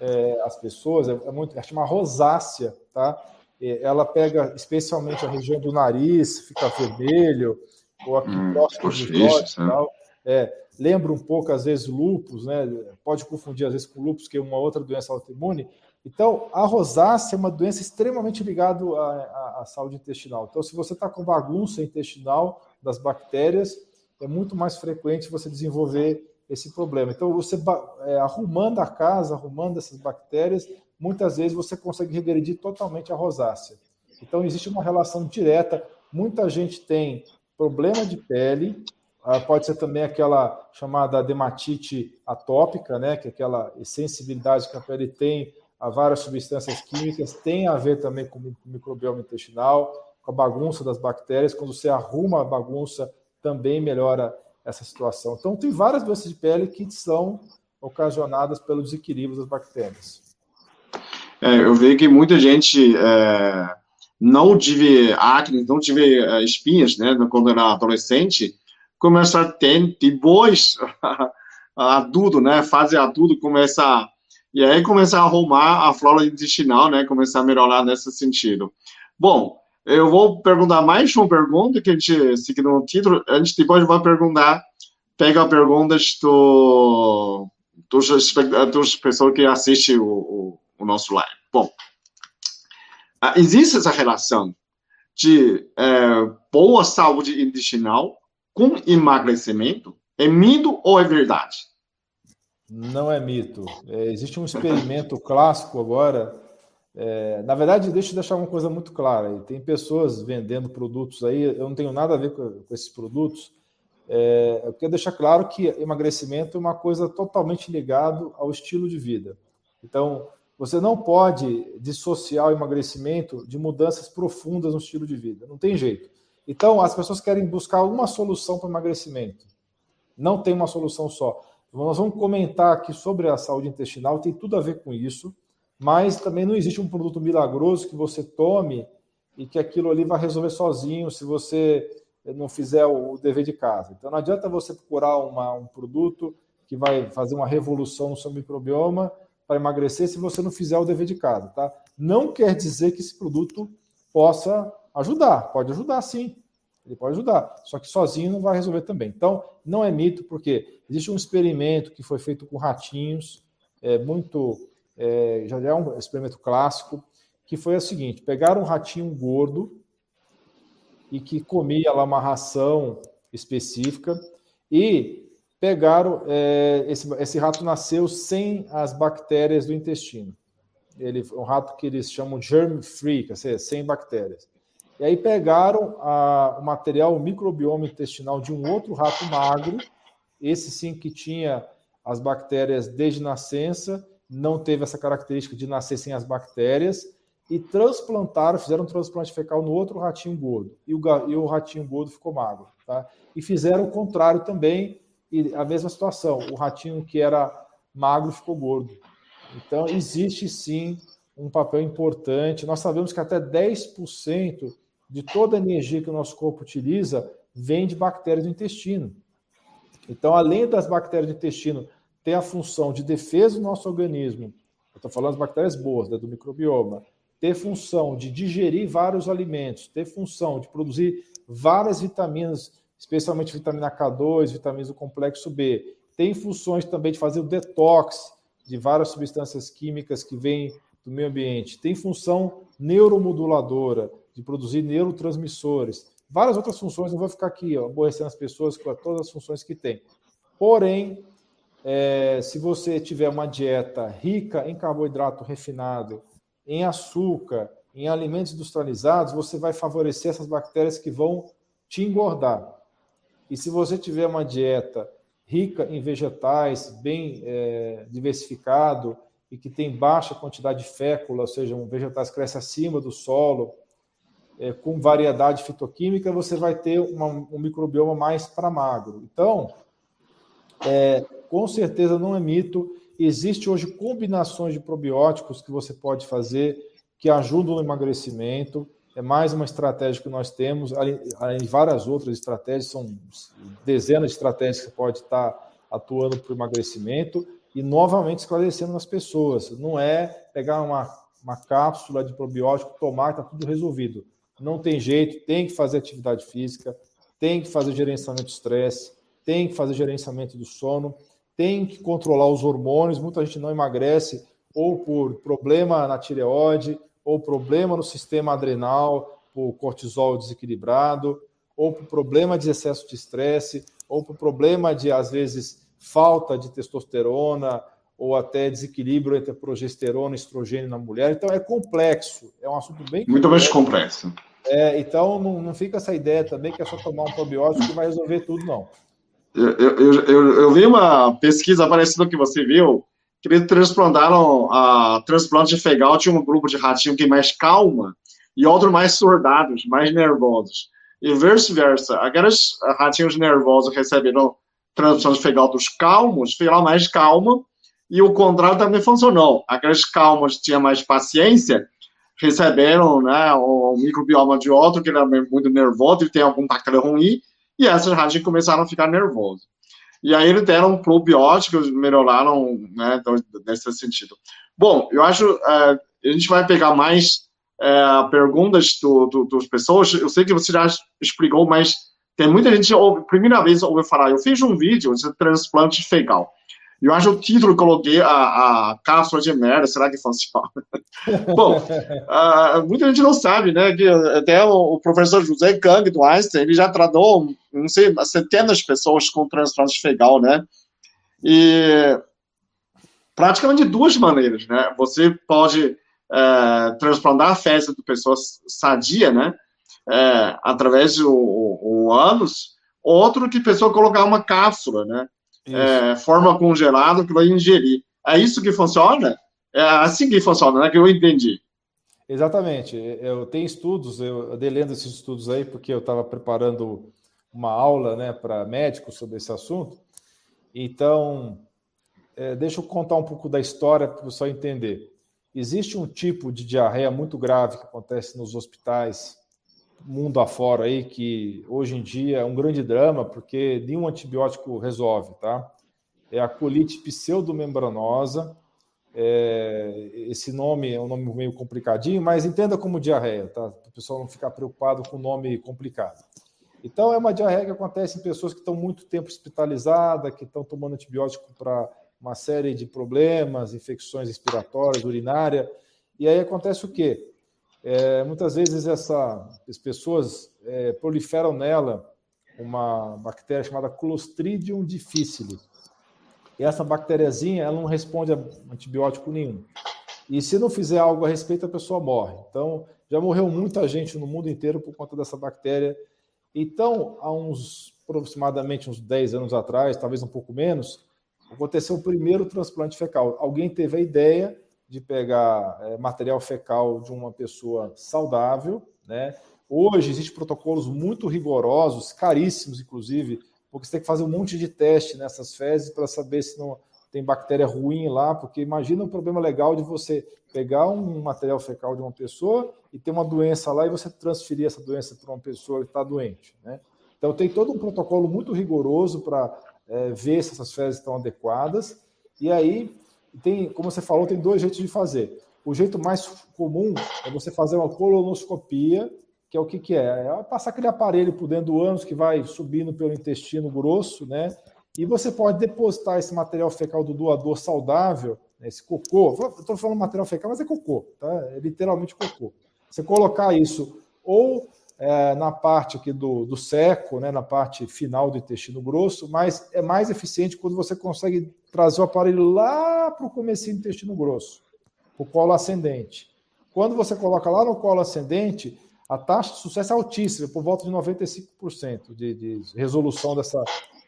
é, as pessoas, é, é muito, é chama rosácea, tá? Ela pega especialmente a região do nariz, fica vermelho, ou aqui hum, próximo olhos, né? tal. É, lembra um pouco, às vezes, lupus, né? Pode confundir, às vezes, com lupus, que é uma outra doença autoimune. Então, a rosácea é uma doença extremamente ligada à, à, à saúde intestinal. Então, se você está com bagunça intestinal das bactérias, é muito mais frequente você desenvolver esse problema. Então, você é, arrumando a casa, arrumando essas bactérias, muitas vezes você consegue regredir totalmente a rosácea. Então, existe uma relação direta. Muita gente tem problema de pele, ah, pode ser também aquela chamada dermatite atópica, né, que é aquela sensibilidade que a pele tem a várias substâncias químicas, tem a ver também com o microbioma intestinal, com a bagunça das bactérias. Quando você arruma a bagunça, também melhora essa situação. Então, tem várias doenças de pele que são ocasionadas pelo desequilíbrio das bactérias. É, eu vejo que muita gente é, não tive acne, não tive é, espinhas, né, quando era adolescente, começa a ter depois adulto, né, fase adulto, começa e aí começa a arrumar a flora intestinal, né, começar a melhorar nesse sentido. Bom, eu vou perguntar mais uma pergunta que a gente seguiu no título. A gente depois vai perguntar, pega perguntas do, dos, dos pessoas que assistem o, o, o nosso live. Bom, ah, existe essa relação de é, boa saúde intestinal com emagrecimento? É mito ou é verdade? Não é mito. É, existe um experimento clássico agora é, na verdade, deixa eu deixar uma coisa muito clara. Tem pessoas vendendo produtos aí, eu não tenho nada a ver com, com esses produtos. É, eu quero deixar claro que emagrecimento é uma coisa totalmente ligada ao estilo de vida. Então, você não pode dissociar o emagrecimento de mudanças profundas no estilo de vida. Não tem jeito. Então, as pessoas querem buscar uma solução para o emagrecimento. Não tem uma solução só. Nós vamos comentar aqui sobre a saúde intestinal, tem tudo a ver com isso mas também não existe um produto milagroso que você tome e que aquilo ali vai resolver sozinho se você não fizer o dever de casa. Então não adianta você procurar uma, um produto que vai fazer uma revolução no seu microbioma para emagrecer se você não fizer o dever de casa, tá? Não quer dizer que esse produto possa ajudar, pode ajudar sim, ele pode ajudar, só que sozinho não vai resolver também. Então, não é mito, porque existe um experimento que foi feito com ratinhos, é muito é, já é um experimento clássico, que foi o seguinte: pegaram um ratinho gordo e que comia lá uma ração específica e pegaram é, esse, esse rato nasceu sem as bactérias do intestino. Ele um rato que eles chamam germ free, quer dizer, sem bactérias. E aí pegaram a, o material o microbioma intestinal de um outro rato magro, esse sim que tinha as bactérias desde nascença, não teve essa característica de nascer sem as bactérias e transplantaram, fizeram um transplante fecal no outro ratinho gordo e o, e o ratinho gordo ficou magro, tá? E fizeram o contrário também e a mesma situação, o ratinho que era magro ficou gordo. Então, existe sim um papel importante. Nós sabemos que até 10% de toda a energia que o nosso corpo utiliza vem de bactérias do intestino. Então, além das bactérias do intestino ter a função de defesa do nosso organismo, eu estou falando das bactérias boas, né, do microbioma, ter função de digerir vários alimentos, ter função de produzir várias vitaminas, especialmente vitamina K2, vitaminas do complexo B, tem funções também de fazer o detox de várias substâncias químicas que vêm do meio ambiente, tem função neuromoduladora, de produzir neurotransmissores, várias outras funções, não vou ficar aqui ó, aborrecendo as pessoas com todas as funções que tem. Porém, é, se você tiver uma dieta rica em carboidrato refinado, em açúcar, em alimentos industrializados, você vai favorecer essas bactérias que vão te engordar. E se você tiver uma dieta rica em vegetais, bem é, diversificado e que tem baixa quantidade de fécula, ou seja, um vegetais cresce acima do solo, é, com variedade fitoquímica, você vai ter uma, um microbioma mais para magro. Então, é, com certeza não é mito. Existe hoje combinações de probióticos que você pode fazer que ajudam no emagrecimento. É mais uma estratégia que nós temos, além de várias outras estratégias, são dezenas de estratégias que você pode estar atuando para o emagrecimento e novamente esclarecendo nas pessoas. Não é pegar uma, uma cápsula de probiótico, tomar, está tudo resolvido. Não tem jeito, tem que fazer atividade física, tem que fazer gerenciamento de estresse, tem que fazer gerenciamento do sono, tem que controlar os hormônios. Muita gente não emagrece ou por problema na tireoide, ou problema no sistema adrenal, por cortisol desequilibrado, ou por problema de excesso de estresse, ou por problema de, às vezes, falta de testosterona, ou até desequilíbrio entre progesterona e estrogênio na mulher. Então, é complexo, é um assunto bem. Muito mais complexo. É, então, não, não fica essa ideia também que é só tomar um probiótico que vai resolver tudo, não. Eu, eu, eu, eu vi uma pesquisa parecida que você viu, que eles transplantaram a transplante de fegal, tinha um grupo de ratinho que é mais calma e outro mais surdados, mais nervosos. E vice-versa, aqueles ratinhos nervosos receberam transplante de fegal dos calmos, fegal mais calma, e o contrário também funcionou. Aqueles calmos que tinham mais paciência, receberam né, o microbioma de outro, que era muito nervoso, e tem algum bactéria ruim, e essas ratinhas começaram a ficar nervosas. E aí eles deram probióticos, melhoraram, né, nesse sentido. Bom, eu acho, uh, a gente vai pegar mais uh, perguntas do, do, das pessoas, eu sei que você já explicou, mas tem muita gente, primeira vez ouviu falar, eu fiz um vídeo de transplante fecal. Eu acho o título, coloquei a, a cápsula de merda, será que funciona? Bom, muita gente não sabe, né, que até o, professor José Kang, do Einstein, ele já tratou, não sei, centenas de pessoas com transplante fecal, né, e praticamente de duas maneiras, né, você pode uh, transplantar a fezes de pessoas sadia, né, uh, através do o, o ânus, outro que a pessoa colocar uma cápsula, né, é, forma congelada que vai ingerir. É isso que funciona? É assim que funciona, né? Que eu entendi. Exatamente. Eu tenho estudos, eu andei lendo esses estudos aí porque eu estava preparando uma aula né, para médicos sobre esse assunto. Então, é, deixa eu contar um pouco da história para o pessoal entender. Existe um tipo de diarreia muito grave que acontece nos hospitais mundo afora aí que hoje em dia é um grande drama, porque nenhum antibiótico resolve, tá? É a colite pseudomembranosa. É, esse nome é um nome meio complicadinho, mas entenda como diarreia, tá? Para o pessoal não ficar preocupado com o nome complicado. Então, é uma diarreia que acontece em pessoas que estão muito tempo hospitalizadas, que estão tomando antibiótico para uma série de problemas, infecções respiratórias, urinária. E aí acontece o quê? É, muitas vezes essa, as pessoas é, proliferam nela uma bactéria chamada Clostridium difficile. E essa bactériazinha ela não responde a antibiótico nenhum. E se não fizer algo a respeito, a pessoa morre. Então, já morreu muita gente no mundo inteiro por conta dessa bactéria. Então, há uns aproximadamente uns 10 anos atrás, talvez um pouco menos, aconteceu o primeiro transplante fecal. Alguém teve a ideia de pegar é, material fecal de uma pessoa saudável, né? Hoje existem protocolos muito rigorosos, caríssimos, inclusive, porque você tem que fazer um monte de teste nessas fezes para saber se não, tem bactéria ruim lá, porque imagina o problema legal de você pegar um material fecal de uma pessoa e ter uma doença lá e você transferir essa doença para uma pessoa que está doente. Né? Então tem todo um protocolo muito rigoroso para é, ver se essas fezes estão adequadas. E aí tem, como você falou, tem dois jeitos de fazer. O jeito mais comum é você fazer uma colonoscopia, que é o que, que é? É passar aquele aparelho por dentro do ânus que vai subindo pelo intestino grosso, né? E você pode depositar esse material fecal do doador saudável, né, esse cocô. Estou falando material fecal, mas é cocô, tá? É literalmente cocô. Você colocar isso ou é, na parte aqui do, do seco, né, na parte final do intestino grosso, mas é mais eficiente quando você consegue trazer o aparelho lá para o começo do intestino grosso, o colo ascendente. Quando você coloca lá no colo ascendente, a taxa de sucesso é altíssima, por volta de 95% de, de resolução dessa,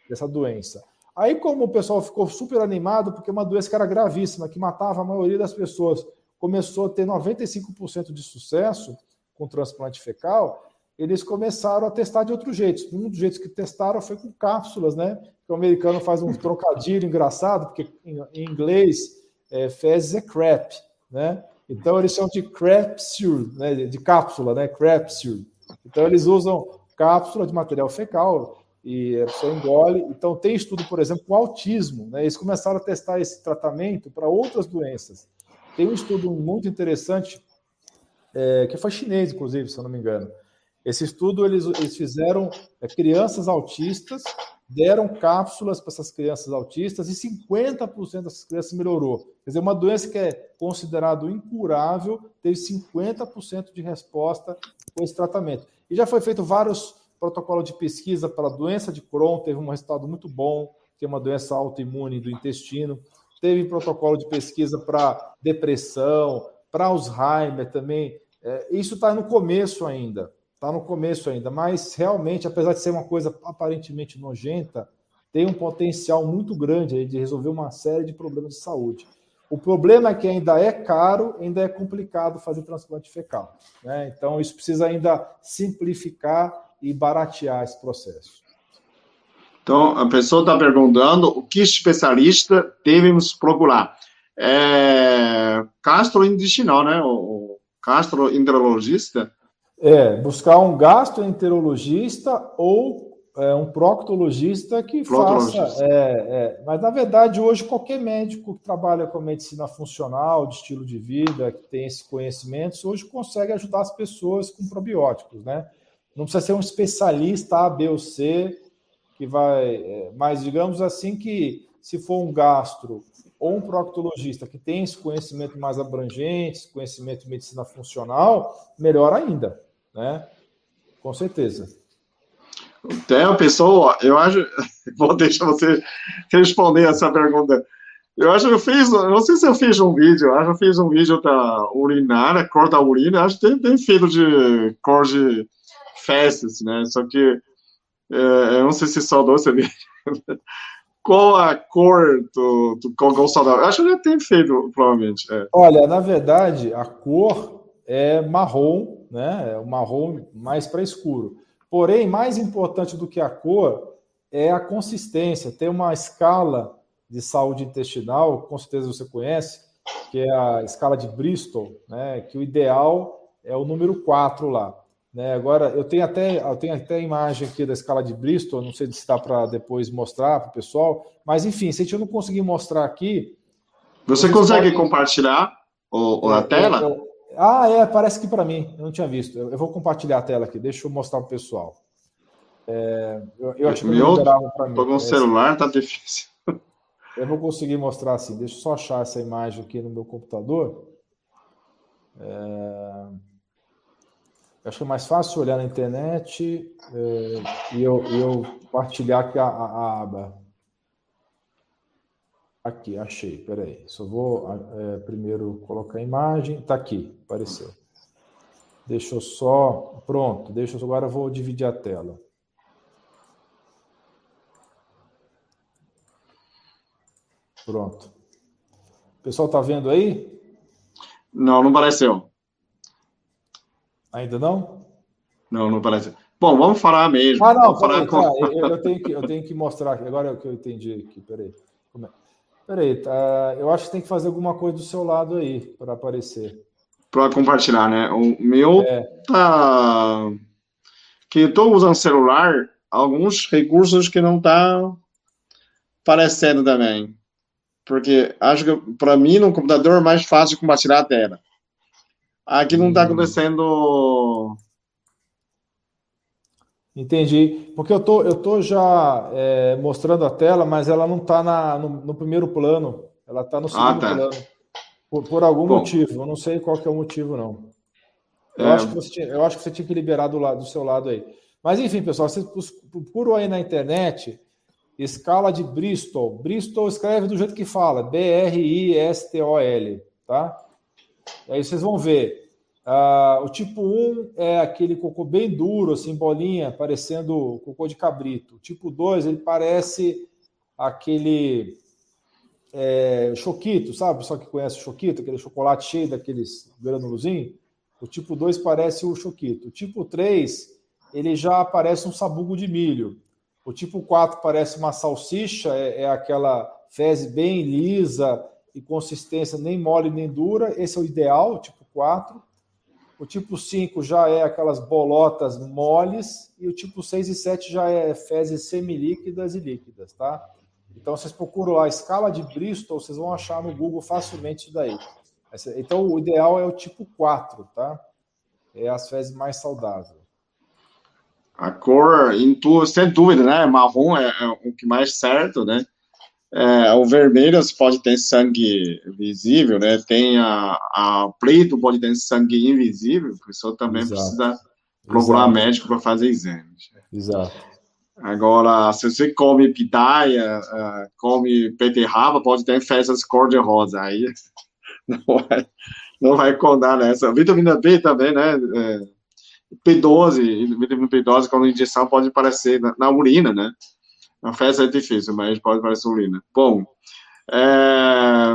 dessa doença. Aí, como o pessoal ficou super animado, porque é uma doença que era gravíssima, que matava a maioria das pessoas, começou a ter 95% de sucesso com transplante fecal, eles começaram a testar de outros jeitos. Um dos jeitos que testaram foi com cápsulas, né? O americano faz um trocadilho engraçado, porque em, inglês é, fezes é crap, né? Então eles chamam de capsule, né? De cápsula, né? Capsule. Então eles usam cápsula de material fecal e a pessoa engole. Então, tem estudo, por exemplo, com autismo. Né? Eles começaram a testar esse tratamento para outras doenças. Tem um estudo muito interessante, é, que foi chinês, inclusive, se eu não me engano. Esse estudo eles, eles fizeram é, crianças autistas, deram cápsulas para essas crianças autistas e 50% dessas crianças melhorou. Quer dizer, uma doença que é considerado incurável teve 50% de resposta com esse tratamento. E já foi feito vários protocolo de pesquisa para a doença de Crohn teve um resultado muito bom, que é uma doença autoimune do intestino. Teve protocolo de pesquisa para depressão, para Alzheimer também. É, isso está no começo ainda, está no começo ainda, mas realmente, apesar de ser uma coisa aparentemente nojenta, tem um potencial muito grande de resolver uma série de problemas de saúde. O problema é que ainda é caro, ainda é complicado fazer transplante fecal. Né? Então, isso precisa ainda simplificar e baratear esse processo. Então, a pessoa está perguntando o que especialista devemos procurar. É, gastrointestinal, né? O gastroenterologista. É, buscar um gastroenterologista ou é, um proctologista que faça. É, é, mas, na verdade, hoje, qualquer médico que trabalha com medicina funcional, de estilo de vida, que tem esse conhecimento, hoje consegue ajudar as pessoas com probióticos, né? Não precisa ser um especialista A, B ou C que vai. É, mas digamos assim que se for um gastro ou um proctologista que tem esse conhecimento mais abrangente, esse conhecimento de medicina funcional, melhor ainda, né? Com certeza. Então, pessoal, eu acho. Vou deixar você responder essa pergunta. Eu acho que eu fiz, não sei se eu fiz um vídeo, eu acho que eu fiz um vídeo da urinária, cor da urina, acho que tem, tem feito de cor de festas, né? Só que é, eu não sei se saudou esse vídeo. Qual a cor do, do cocô saudável? Acho que já tem feito, provavelmente. É. Olha, na verdade, a cor é marrom, né? É o marrom mais para escuro. Porém, mais importante do que a cor é a consistência. Tem uma escala de saúde intestinal, com certeza você conhece, que é a escala de Bristol, né? Que o ideal é o número 4 lá. Né? Agora, eu tenho até eu tenho até a imagem aqui da escala de Bristol, não sei se dá para depois mostrar para o pessoal, mas enfim, se a gente não conseguir mostrar aqui. Você consegue pode... compartilhar o, a tela? Eu, eu... Ah, é, parece que para mim, eu não tinha visto. Eu, vou compartilhar a tela aqui, deixa eu mostrar para o pessoal. É, eu, eu acho que para mim. Tô com o celular, tá difícil. Eu vou conseguir mostrar assim, deixa eu só achar essa imagem aqui no meu computador. É... Acho que é mais fácil olhar na internet é, e eu, eu partilhar aqui a, a, a, aba. Aqui, achei. Peraí. Só vou é, primeiro colocar a imagem. Está aqui, apareceu. Deixa eu só. Pronto, deixa eu agora eu vou dividir a tela. Pronto. O pessoal está vendo aí? Não, não apareceu. Ainda não? Não, não parece. Bom, vamos falar mesmo. Ah, não, falar com... tá, eu, eu, tenho que, eu tenho que mostrar aqui. Agora é o que eu entendi aqui, peraí. É? Peraí, tá, eu acho que tem que fazer alguma coisa do seu lado aí para aparecer. Para compartilhar, né? O meu é. tá. Que eu estou usando celular, alguns recursos que não tá aparecendo também. Porque acho que para mim no computador é mais fácil compartilhar a tela. Aqui não está hum. acontecendo Entendi. Porque eu tô, eu tô já é, mostrando a tela, mas ela não está no, no, primeiro plano. Ela está no ah, segundo ah, tá. plano. Por, por algum Bom, motivo. Eu não sei qual que é o motivo, não. Eu, é... acho, que você tinha, eu acho que você tinha que liberar do, lado, do seu lado aí. Mas, enfim, pessoal, vocês procuram aí na internet escala de Bristol. Bristol escreve do jeito que fala, B-R-I-S-T-O-L, tá? Aí vocês vão ver. Ah, o tipo 1 é aquele cocô bem duro, assim, bolinha, parecendo cocô de cabrito. O tipo 2, ele parece aquele é, choquito, sabe? Só que conhece o choquito, aquele chocolate cheio daqueles granulozinhos. O tipo 2 parece o choquito. O tipo 3, ele já parece um sabugo de milho. O tipo 4 parece uma salsicha, é, é aquela fezes bem lisa e consistência nem mole nem dura. Esse é o ideal, tipo 4. O tipo 5 já é aquelas bolotas moles e o tipo 6 e 7 já é fezes semilíquidas e líquidas, tá? Então vocês procuram a escala de Bristol, vocês vão achar no Google facilmente isso daí. Então o ideal é o tipo 4, tá? É as fezes mais saudáveis. A cor, sem dúvida, né? Marrom é, é o que mais certo, né? É, o vermelho pode ter sangue visível, né? Tem a, a preto pode ter sangue invisível, a pessoa também Exato. precisa procurar Exato. médico para fazer exames. Exato. Agora, se você come pitaia, uh, come beterraba, pode ter fezes cor-de-rosa, aí não vai, não vai contar nessa. Vitamina B também, né? É, P12, vitamina B12, quando injeção pode aparecer na, na urina, né? A festa é difícil, mas pode parecer urina. Bom, é,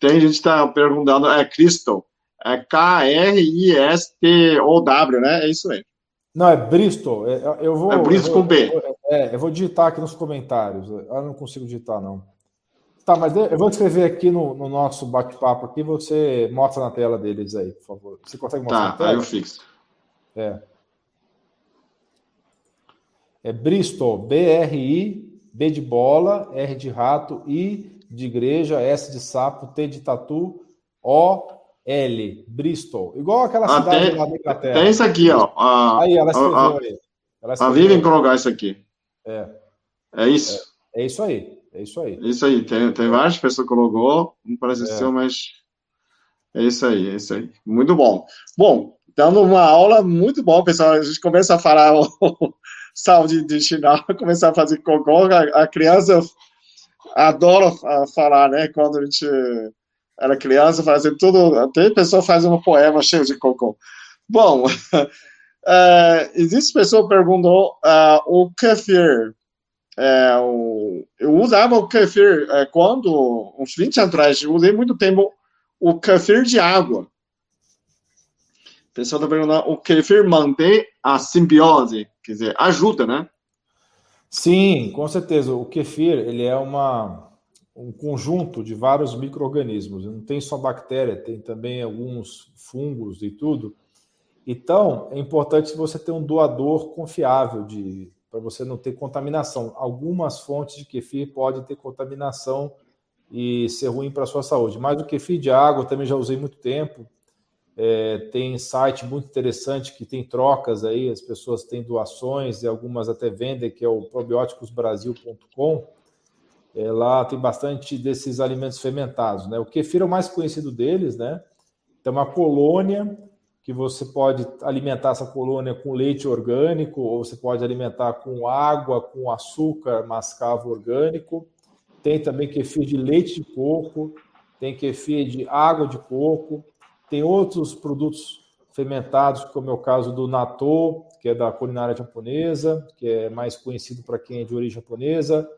tem gente que está perguntando, é Crystal, é K-R-I-S-T-O-W, né? É isso aí. Não, é Bristol. É, eu vou, é Bristol com B. É, eu vou digitar aqui nos comentários. Eu não consigo digitar, não. Tá, mas eu vou escrever aqui no, no nosso bate-papo aqui, você mostra na tela deles aí, por favor. Você consegue mostrar tá, na tela? Tá, aí eu fixo. É. É Bristol, B-R-I, B de bola, R de rato, I de igreja, S de sapo, T de tatu, O, L, Bristol. Igual aquela ah, cidade tem, lá da Inglaterra. Tem isso aqui, ó. A, aí, ela escreveu a, aí. Ela escreveu a Vivian colocar isso aqui. É. É isso? É, é, isso aí. É isso aí. Isso aí. Tem, tem várias pessoas que colocou, não parece é. ser, mas é isso aí, é isso aí. Muito bom. Bom, dando uma aula muito bom, pessoal. A gente começa a falar saúde intestinal, começar a fazer cocô. A, a criança adora falar, né? Quando a gente era criança, fazer tudo. Até pessoa faz um poema cheio de cocô. Bom, uh, existe pessoa perguntou uh, o kefir. É, o, eu usava o kefir é, quando, uns 20 anos atrás, usei muito tempo o kefir de água pessoal está perguntando, o kefir mantém a simbiose, quer dizer, ajuda, né? Sim, com certeza. O kefir, ele é uma, um conjunto de vários micro-organismos. Não tem só bactéria, tem também alguns fungos e tudo. Então, é importante você ter um doador confiável de para você não ter contaminação. Algumas fontes de kefir podem ter contaminação e ser ruim para a sua saúde. Mas o kefir de água também já usei muito tempo. É, tem site muito interessante que tem trocas aí, as pessoas têm doações e algumas até vendem, que é o probioticosbrasil.com. É, lá tem bastante desses alimentos fermentados, né? O kefir é o mais conhecido deles, né? Tem uma colônia que você pode alimentar essa colônia com leite orgânico, ou você pode alimentar com água, com açúcar mascavo orgânico. Tem também kefir de leite de coco, tem kefir de água de coco, tem outros produtos fermentados, como é o caso do natto, que é da culinária japonesa, que é mais conhecido para quem é de origem japonesa.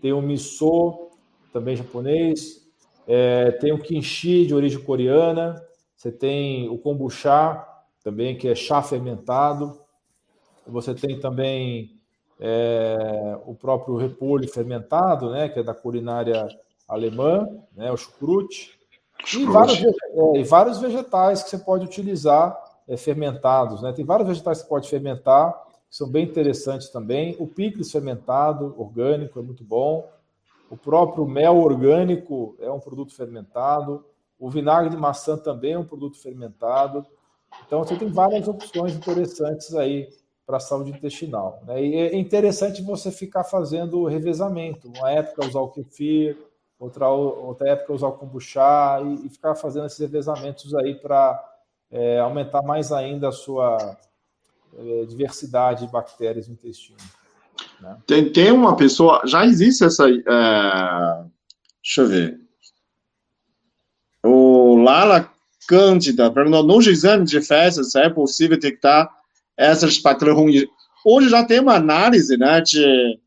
Tem o miso, também japonês. É, tem o kimchi, de origem coreana. Você tem o kombucha, também, que é chá fermentado. Você tem também é, o próprio repolho fermentado, né, que é da culinária alemã, né, o chucrute, e vários, é, e vários, vegetais que você pode utilizar é, fermentados. Né? Tem vários vegetais que você pode fermentar, que são bem interessantes também. O picles fermentado, orgânico, é muito bom. O próprio mel orgânico é um produto fermentado. O vinagre de maçã também é um produto fermentado. Então, você tem várias opções interessantes aí para a saúde intestinal. Né? E é interessante você ficar fazendo revezamento. Uma época usar o kefir, outra, outra época usar o kombucha e, e ficar fazendo esses revezamentos aí para é, aumentar mais ainda a sua é, diversidade de bactérias no intestino. Né? Tem, tem uma pessoa, já existe essa. É, deixa eu ver. O Lala Cândida perguntou: nos exames de fezes é possível detectar essas bactérias ruins? Hoje já tem uma análise né, de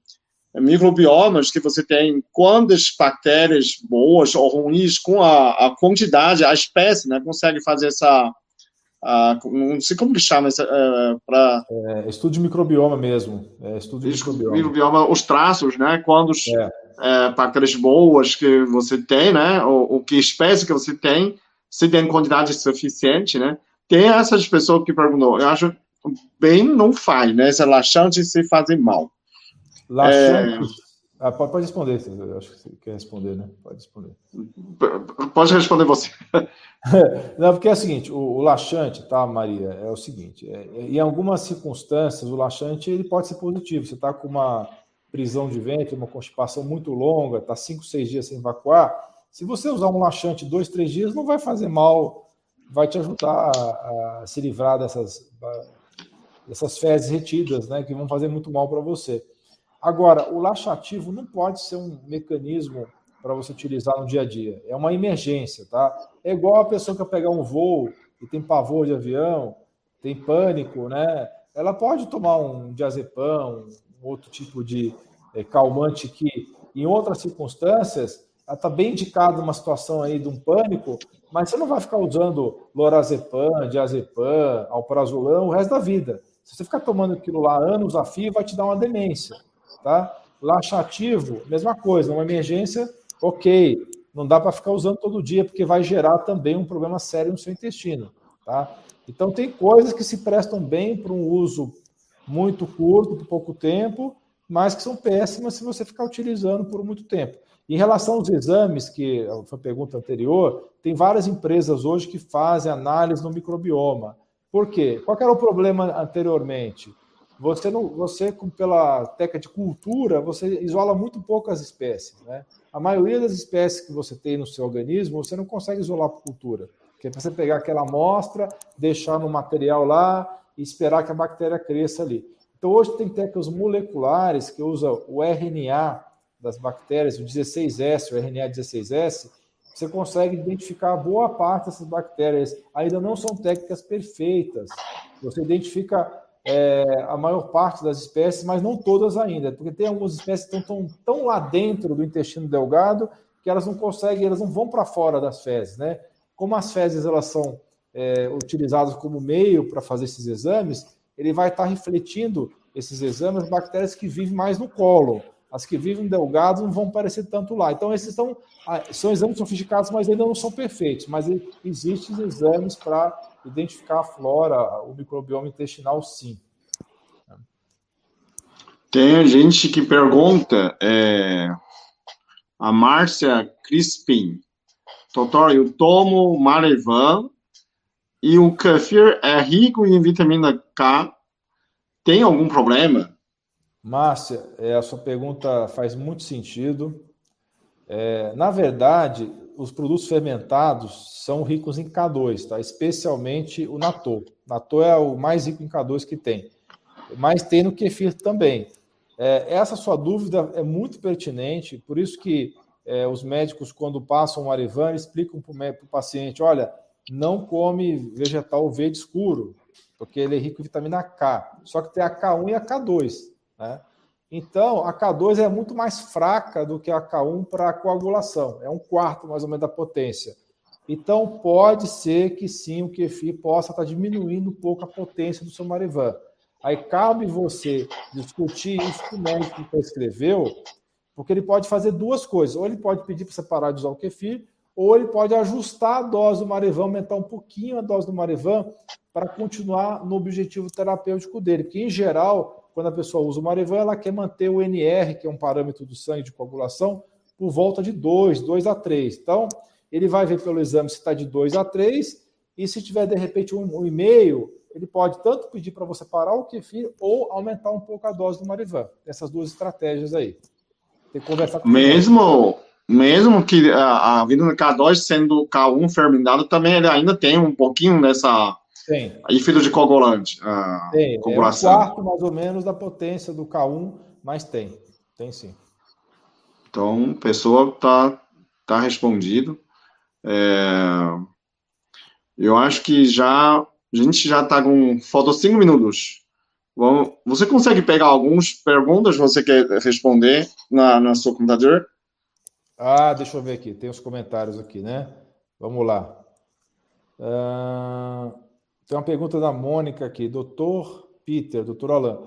microbiomas que você tem quantas bactérias boas ou ruins com a, a quantidade, a espécie, né, consegue fazer essa não sei como que chama essa, é, para é, estudo de microbioma mesmo, é, estudo de microbioma. microbioma. os traços, né, quando é. é. bactérias boas que você tem, né, ou, ou que espécie que você tem, se tem quantidade suficiente, né, tem essas pessoas que perguntou, eu acho bem não faz, né, esse laxante se fazer mal. Laxante, é... ah, pode, pode responder, eu acho que você quer responder, né, pode responder. Pode responder você. Não, porque é o seguinte, o, o laxante, tá, Maria, é o seguinte, é, é, em algumas circunstâncias o laxante ele pode ser positivo. Você está com uma prisão de ventre, uma constipação muito longa, está cinco, seis dias sem evacuar. Se você usar um laxante dois, três dias, não vai fazer mal, vai te ajudar a, a se livrar dessas, dessas fezes retidas, né, que vão fazer muito mal para você. Agora, o laxativo não pode ser um mecanismo para você utilizar no dia a dia. É uma emergência, tá? É igual a pessoa que vai pegar um voo e tem pavor de avião, tem pânico, né? Ela pode tomar um diazepam, um outro tipo de é, calmante que, em outras circunstâncias, ela está bem indicada numa situação aí de um pânico, mas você não vai ficar usando lorazepam, diazepam, alprazolam o resto da vida. Se você ficar tomando aquilo lá anos a fio, vai te dar uma demência, tá? Laxativo, mesma coisa, uma emergência, ok, não dá para ficar usando todo dia, porque vai gerar também um problema sério no seu intestino. Tá? Então, tem coisas que se prestam bem para um uso muito curto, por pouco tempo, mas que são péssimas se você ficar utilizando por muito tempo. Em relação aos exames, que foi a pergunta anterior, tem várias empresas hoje que fazem análise no microbioma. Por quê? Qual era o problema anteriormente? Você, não, você pela técnica de cultura, você isola muito pouco as espécies. Né? A maioria das espécies que você tem no seu organismo, você não consegue isolar por cultura. Que é para você pegar aquela amostra, deixar no material lá e esperar que a bactéria cresça ali. Então, hoje tem técnicas moleculares que usam o RNA das bactérias, o 16S, o RNA 16S, você consegue identificar boa parte dessas bactérias. Ainda não são técnicas perfeitas. Você identifica é, a maior parte das espécies, mas não todas ainda, porque tem algumas espécies que estão tão, tão lá dentro do intestino delgado que elas não conseguem, elas não vão para fora das fezes, né? Como as fezes elas são é, utilizadas como meio para fazer esses exames, ele vai estar tá refletindo esses exames bactérias que vivem mais no colo. As que vivem delgados não vão aparecer tanto lá. Então, esses são, ah, são exames sofisticados, mas ainda não são perfeitos. Mas existem exames para identificar a flora, o microbioma intestinal, sim. Tem gente que pergunta, é, a Márcia Crispin, doutor, eu tomo Marevan e o kefir é rico em vitamina K, tem algum problema? Márcia, é, a sua pergunta faz muito sentido. É, na verdade, os produtos fermentados são ricos em K2, tá? especialmente o natô. Natô é o mais rico em K2 que tem. Mas tem no kefir também. É, essa sua dúvida é muito pertinente, por isso que é, os médicos, quando passam o Arivan, explicam para o paciente: olha, não come vegetal verde escuro, porque ele é rico em vitamina K. Só que tem a K1 e a K2. Né? Então, a K2 é muito mais fraca do que a K1 para coagulação, é um quarto mais ou menos da potência. Então, pode ser que sim, o kefir possa estar diminuindo um pouco a potência do seu Marivan. Aí cabe você discutir isso com o médico que prescreveu, Porque ele pode fazer duas coisas. Ou ele pode pedir para você parar de usar o kefir, ou ele pode ajustar a dose do Marevan, aumentar um pouquinho a dose do Marevan para continuar no objetivo terapêutico dele. Porque, em geral, quando a pessoa usa o Marevan, ela quer manter o NR, que é um parâmetro do sangue de coagulação, por volta de 2, 2 a 3. Então, ele vai ver pelo exame se está de 2 a 3, e se tiver, de repente, um, um e-mail, ele pode tanto pedir para você parar o kefir ou aumentar um pouco a dose do Marivan. Essas duas estratégias aí. Tem que conversar com Mesmo mesmo que a, a vitamina K2 sendo K1 fermentado, também ele ainda tem um pouquinho dessa tem. efeito de coagulante. A tem, coagulação. é quarto mais ou menos da potência do K1, mas tem, tem sim. Então, pessoa tá, tá respondido. É, eu acho que já a gente já está com faltam cinco minutos. Vamos, você consegue pegar algumas perguntas que você quer responder na, na seu computador? Ah, deixa eu ver aqui. Tem os comentários aqui, né? Vamos lá. Uh, tem uma pergunta da Mônica aqui. Doutor Peter, doutor Alain.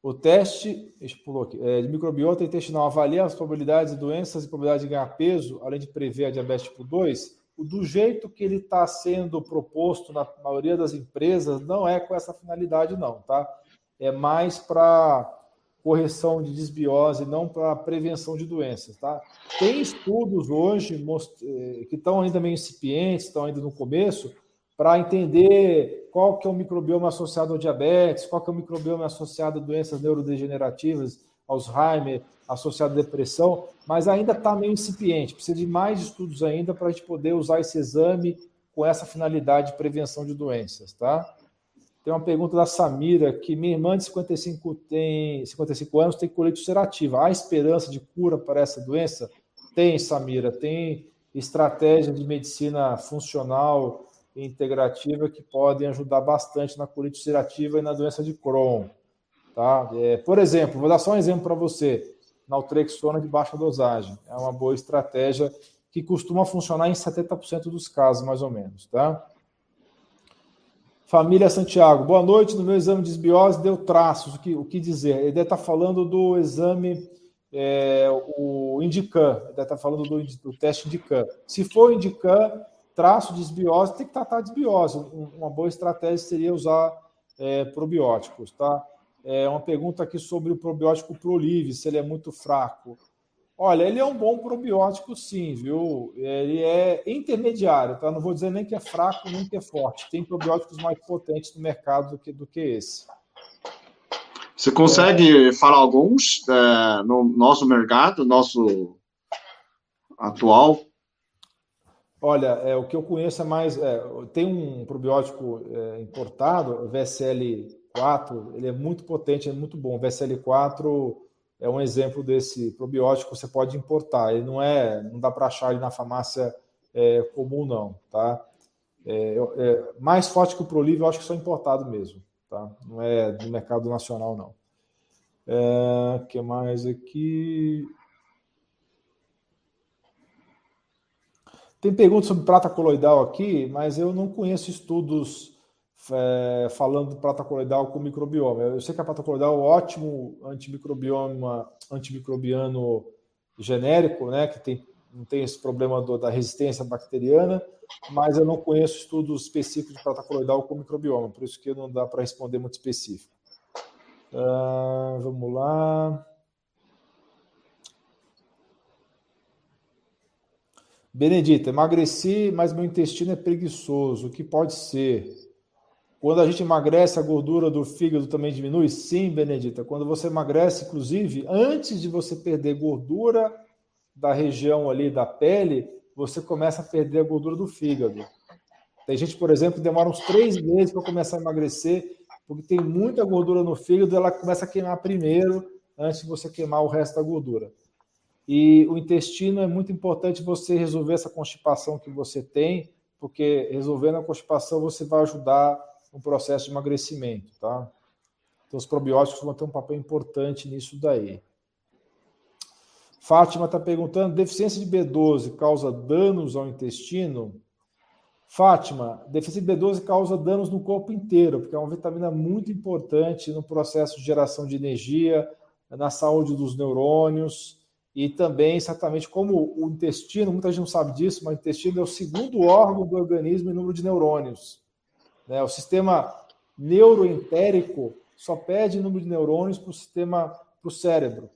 O teste aqui, é, de microbiota intestinal avalia as probabilidades de doenças e probabilidade de ganhar peso, além de prever a diabetes tipo 2? Do jeito que ele está sendo proposto na maioria das empresas, não é com essa finalidade, não, tá? É mais para correção de desbiose, não para prevenção de doenças, tá? Tem estudos hoje eh, que estão ainda meio incipientes, estão ainda no começo, para entender qual que é o microbioma associado ao diabetes, qual que é o microbioma associado a doenças neurodegenerativas, Alzheimer, associado à depressão, mas ainda está meio incipiente, precisa de mais estudos ainda para a gente poder usar esse exame com essa finalidade de prevenção de doenças, tá? Tem uma pergunta da Samira, que minha irmã de 55, tem, 55 anos tem colite ulcerativa. Há esperança de cura para essa doença? Tem, Samira. Tem estratégias de medicina funcional integrativa que podem ajudar bastante na colite ulcerativa e na doença de Crohn. Tá? É, por exemplo, vou dar só um exemplo para você. Naltrexona de baixa dosagem. É uma boa estratégia que costuma funcionar em 70% dos casos, mais ou menos. Tá? Família Santiago, boa noite. No meu exame de desbiose deu traços. O que, o que dizer? Ele deve estar falando do exame, é, o Indican, ele deve estar falando do, do teste Indican. Se for Indican, traço de desbiose, tem que tratar de desbiose. Uma boa estratégia seria usar é, probióticos, tá? É uma pergunta aqui sobre o probiótico Prolive, se ele é muito fraco. Olha, ele é um bom probiótico, sim, viu? Ele é intermediário, tá? Não vou dizer nem que é fraco, nem que é forte. Tem probióticos mais potentes no mercado do que, do que esse. Você consegue é... falar alguns é, no nosso mercado, nosso atual? Olha, é, o que eu conheço é mais. É, tem um probiótico é, importado, o VSL4, ele é muito potente, é muito bom. O VSL4 é um exemplo desse probiótico você pode importar. Ele não é, não dá para achar ele na farmácia é, comum não, tá? É, é, mais forte que o Prolive, eu acho que só importado mesmo, tá? Não é do mercado nacional não. O é, que mais aqui? Tem perguntas sobre prata coloidal aqui, mas eu não conheço estudos é, falando do prata coloidal com microbioma. Eu sei que a prata coloidal é um ótimo antimicrobioma, antimicrobiano genérico, né, que tem, não tem esse problema do, da resistência bacteriana, mas eu não conheço estudos específicos de prata coloidal com microbioma, por isso que não dá para responder muito específico. Uh, vamos lá. Benedita, emagreci, mas meu intestino é preguiçoso. O que pode ser? Quando a gente emagrece, a gordura do fígado também diminui? Sim, Benedita. Quando você emagrece, inclusive, antes de você perder gordura da região ali da pele, você começa a perder a gordura do fígado. Tem gente, por exemplo, que demora uns três meses para começar a emagrecer, porque tem muita gordura no fígado, ela começa a queimar primeiro, antes de você queimar o resto da gordura. E o intestino é muito importante você resolver essa constipação que você tem, porque resolvendo a constipação você vai ajudar no processo de emagrecimento, tá? Então, os probióticos vão ter um papel importante nisso daí. Fátima está perguntando: deficiência de B12 causa danos ao intestino? Fátima, deficiência de B12 causa danos no corpo inteiro, porque é uma vitamina muito importante no processo de geração de energia, na saúde dos neurônios. E também exatamente como o intestino, muita gente não sabe disso, mas o intestino é o segundo órgão do organismo em número de neurônios. Né? O sistema neuroentérico só pede número de neurônios para o sistema, para o cérebro.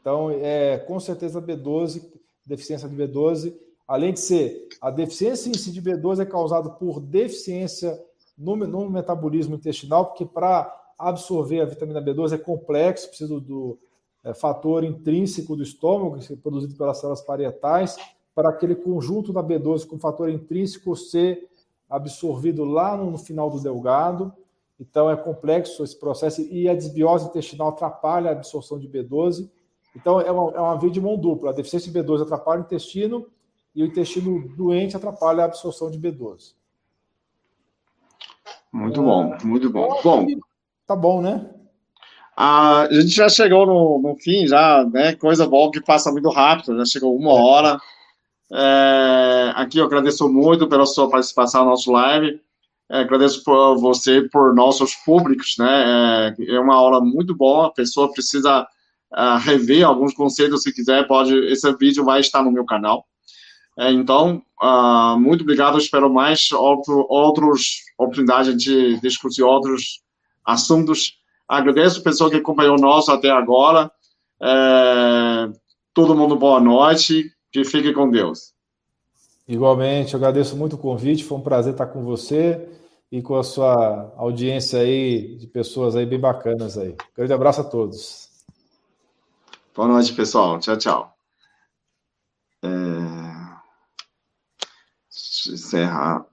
Então, é, com certeza, B12, deficiência de B12, além de ser a deficiência em si de B12 é causada por deficiência no, no metabolismo intestinal, porque para absorver a vitamina B12 é complexo, precisa do, do é, fator intrínseco do estômago, que é produzido pelas células parietais, para aquele conjunto da B12 com fator intrínseco ser absorvido lá no, no final do delgado. Então é complexo esse processo e a desbiose intestinal atrapalha a absorção de B12. Então é uma, é uma via de mão dupla. A deficiência de B12 atrapalha o intestino e o intestino doente atrapalha a absorção de B12. Muito bom, muito bom. Bom, tá bom, né? A gente já chegou no, no fim, já, né? Coisa boa que passa muito rápido, já chegou uma hora. É, aqui eu agradeço muito pela sua participação no nosso live. É, agradeço por você, por nossos públicos, né? É, é uma aula muito boa. A pessoa precisa uh, rever alguns conceitos, se quiser, pode. Esse vídeo vai estar no meu canal. É, então, uh, muito obrigado. Espero mais outro, outros oportunidades de discutir outros assuntos Agradeço a pessoa que acompanhou nós até agora. É, todo mundo, boa noite. Que fique com Deus. Igualmente, eu agradeço muito o convite. Foi um prazer estar com você e com a sua audiência aí de pessoas aí bem bacanas aí. Grande abraço a todos. Boa noite, pessoal. Tchau, tchau. É... Encerrar.